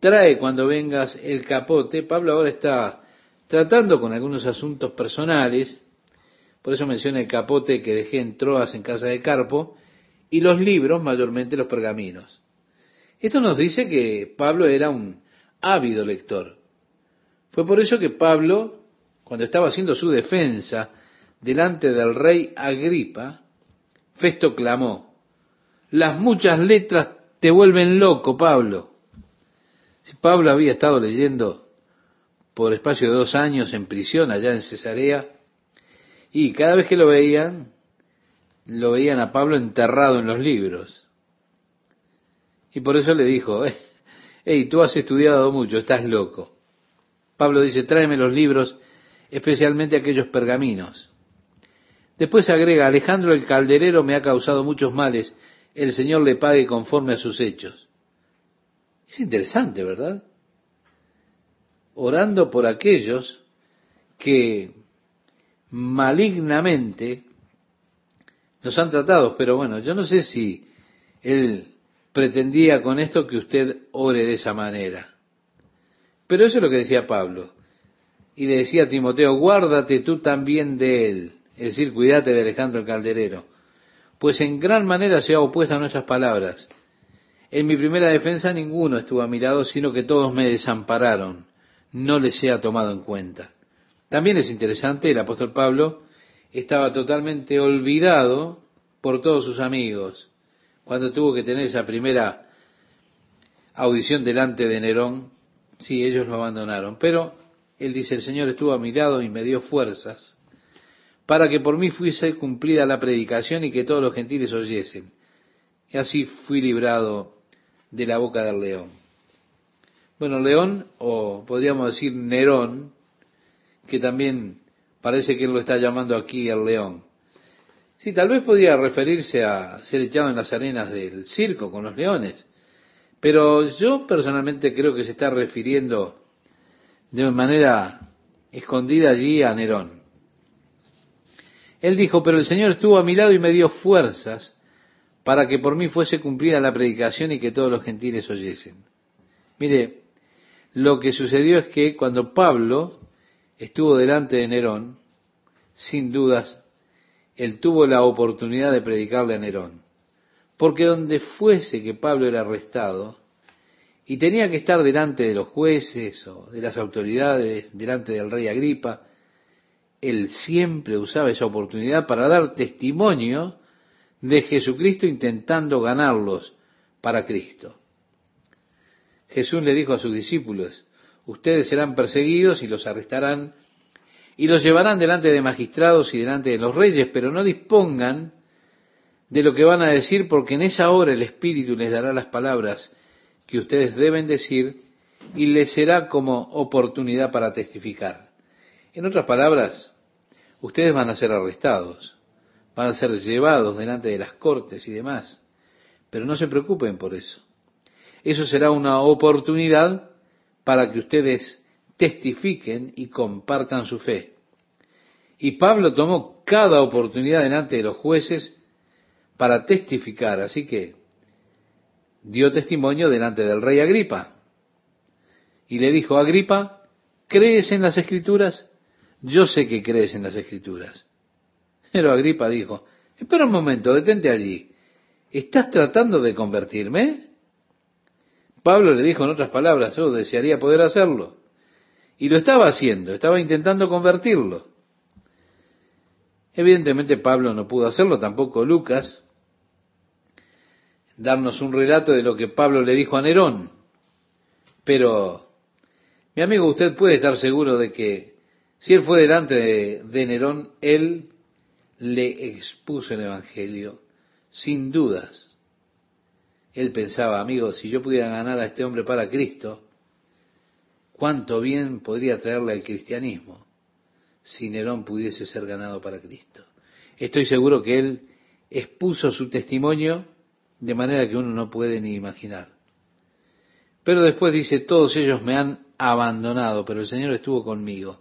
trae cuando vengas el capote. Pablo ahora está tratando con algunos asuntos personales, por eso menciona el capote que dejé en Troas en casa de Carpo, y los libros, mayormente los pergaminos. Esto nos dice que Pablo era un ávido lector. Fue por eso que Pablo, cuando estaba haciendo su defensa delante del rey Agripa, Festo clamó, las muchas letras te vuelven loco, Pablo. Si Pablo había estado leyendo por espacio de dos años en prisión allá en Cesarea, y cada vez que lo veían, lo veían a Pablo enterrado en los libros. Y por eso le dijo, hey, tú has estudiado mucho, estás loco. Pablo dice, tráeme los libros, especialmente aquellos pergaminos. Después agrega, Alejandro el calderero me ha causado muchos males, el Señor le pague conforme a sus hechos. Es interesante, ¿verdad? Orando por aquellos que malignamente nos han tratado, pero bueno, yo no sé si él pretendía con esto que usted ore de esa manera. Pero eso es lo que decía Pablo. Y le decía a Timoteo, guárdate tú también de él, es decir, cuídate de Alejandro el Calderero, pues en gran manera se ha opuesto a nuestras palabras. En mi primera defensa ninguno estuvo a mi lado, sino que todos me desampararon, no les sea tomado en cuenta. También es interesante, el apóstol Pablo estaba totalmente olvidado por todos sus amigos cuando tuvo que tener esa primera audición delante de Nerón. Sí, ellos lo abandonaron, pero él dice, el Señor estuvo a mi lado y me dio fuerzas para que por mí fuese cumplida la predicación y que todos los gentiles oyesen. Y así fui librado de la boca del león. Bueno, león, o podríamos decir Nerón, que también parece que él lo está llamando aquí el león. Sí, tal vez podía referirse a ser echado en las arenas del circo con los leones, pero yo personalmente creo que se está refiriendo de manera escondida allí a Nerón. Él dijo, pero el Señor estuvo a mi lado y me dio fuerzas para que por mí fuese cumplida la predicación y que todos los gentiles oyesen. Mire, lo que sucedió es que cuando Pablo estuvo delante de Nerón, sin dudas, él tuvo la oportunidad de predicarle a Nerón. Porque donde fuese que Pablo era arrestado, y tenía que estar delante de los jueces o de las autoridades, delante del rey Agripa, él siempre usaba esa oportunidad para dar testimonio de Jesucristo intentando ganarlos para Cristo. Jesús le dijo a sus discípulos, ustedes serán perseguidos y los arrestarán y los llevarán delante de magistrados y delante de los reyes, pero no dispongan de lo que van a decir porque en esa hora el Espíritu les dará las palabras que ustedes deben decir y les será como oportunidad para testificar. En otras palabras, ustedes van a ser arrestados, van a ser llevados delante de las cortes y demás, pero no se preocupen por eso. Eso será una oportunidad para que ustedes testifiquen y compartan su fe. Y Pablo tomó cada oportunidad delante de los jueces para testificar, así que dio testimonio delante del rey Agripa. Y le dijo, Agripa, ¿crees en las escrituras? Yo sé que crees en las escrituras. Pero Agripa dijo, espera un momento, detente allí. ¿Estás tratando de convertirme? Pablo le dijo en otras palabras, yo desearía poder hacerlo. Y lo estaba haciendo, estaba intentando convertirlo. Evidentemente Pablo no pudo hacerlo, tampoco Lucas, darnos un relato de lo que Pablo le dijo a Nerón. Pero, mi amigo, usted puede estar seguro de que si él fue delante de, Nerón, él le expuso el Evangelio sin dudas. Él pensaba, amigo, si yo pudiera ganar a este hombre para Cristo, cuánto bien podría traerle al cristianismo si Nerón pudiese ser ganado para Cristo. Estoy seguro que él expuso su testimonio de manera que uno no puede ni imaginar. Pero después dice, todos ellos me han abandonado, pero el Señor estuvo conmigo.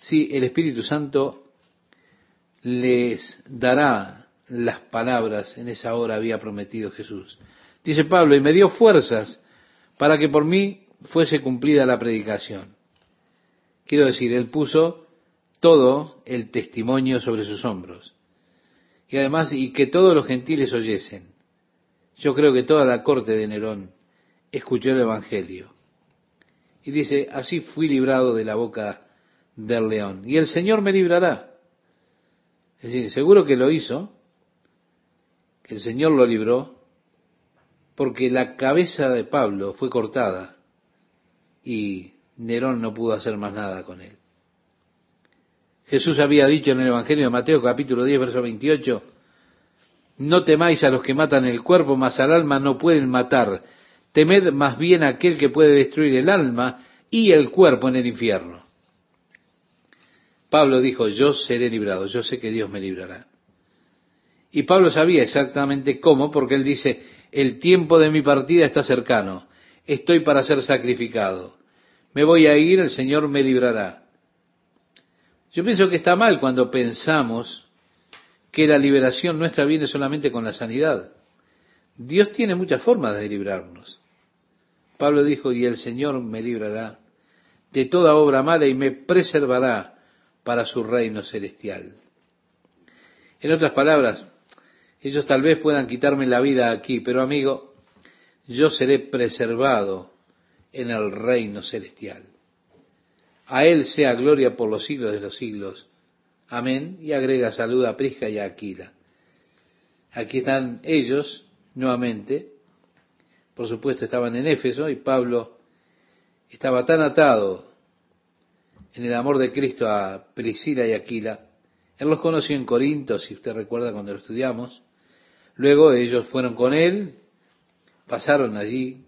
Sí, el Espíritu Santo les dará las palabras en esa hora había prometido Jesús. Dice Pablo, y me dio fuerzas para que por mí fuese cumplida la predicación. Quiero decir, él puso todo el testimonio sobre sus hombros. Y además, y que todos los gentiles oyesen. Yo creo que toda la corte de Nerón escuchó el Evangelio. Y dice, así fui librado de la boca del león. Y el Señor me librará. Es decir, seguro que lo hizo, que el Señor lo libró, porque la cabeza de Pablo fue cortada y Nerón no pudo hacer más nada con él. Jesús había dicho en el Evangelio de Mateo capítulo 10, verso 28, no temáis a los que matan el cuerpo, mas al alma no pueden matar. Temed más bien a aquel que puede destruir el alma y el cuerpo en el infierno. Pablo dijo, yo seré librado, yo sé que Dios me librará. Y Pablo sabía exactamente cómo, porque él dice, el tiempo de mi partida está cercano, estoy para ser sacrificado, me voy a ir, el Señor me librará. Yo pienso que está mal cuando pensamos que la liberación nuestra viene solamente con la sanidad. Dios tiene muchas formas de librarnos. Pablo dijo, y el Señor me librará de toda obra mala y me preservará para su reino celestial. En otras palabras, ellos tal vez puedan quitarme la vida aquí, pero amigo, yo seré preservado en el reino celestial. A Él sea gloria por los siglos de los siglos. Amén. Y agrega salud a Prisca y a Aquila. Aquí están ellos nuevamente. Por supuesto estaban en Éfeso y Pablo estaba tan atado en el amor de Cristo a Priscila y Aquila. Él los conoció en Corinto, si usted recuerda cuando lo estudiamos. Luego ellos fueron con él, pasaron allí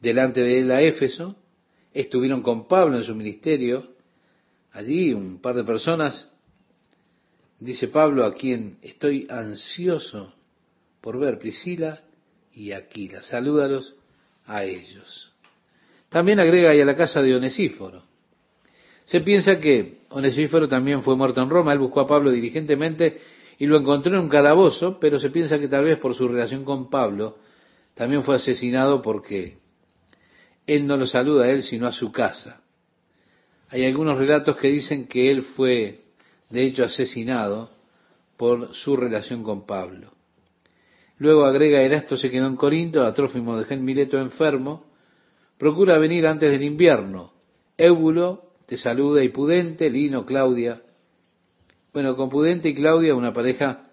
delante de él a Éfeso, estuvieron con Pablo en su ministerio. Allí un par de personas dice Pablo, a quien estoy ansioso por ver, Priscila y Aquila. Salúdalos a ellos. También agrega ahí a la casa de Onesíforo. Se piensa que Onesíforo también fue muerto en Roma. Él buscó a Pablo diligentemente y lo encontró en un calabozo, pero se piensa que tal vez por su relación con Pablo también fue asesinado porque él no lo saluda a él sino a su casa. Hay algunos relatos que dicen que él fue de hecho asesinado por su relación con Pablo. Luego agrega, Erasto se quedó en Corinto, a Trófimo dejó en Mileto enfermo, procura venir antes del invierno. Éubulo te saluda y Pudente, Lino, Claudia. Bueno, con Pudente y Claudia, una pareja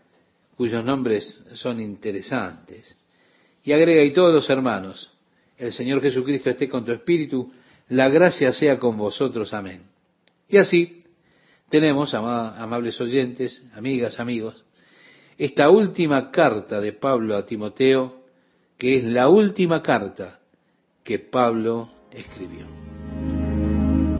cuyos nombres son interesantes. Y agrega, y todos los hermanos, el Señor Jesucristo esté con tu espíritu, la gracia sea con vosotros. Amén. Y así tenemos, amables oyentes, amigas, amigos, esta última carta de Pablo a Timoteo, que es la última carta que Pablo escribió.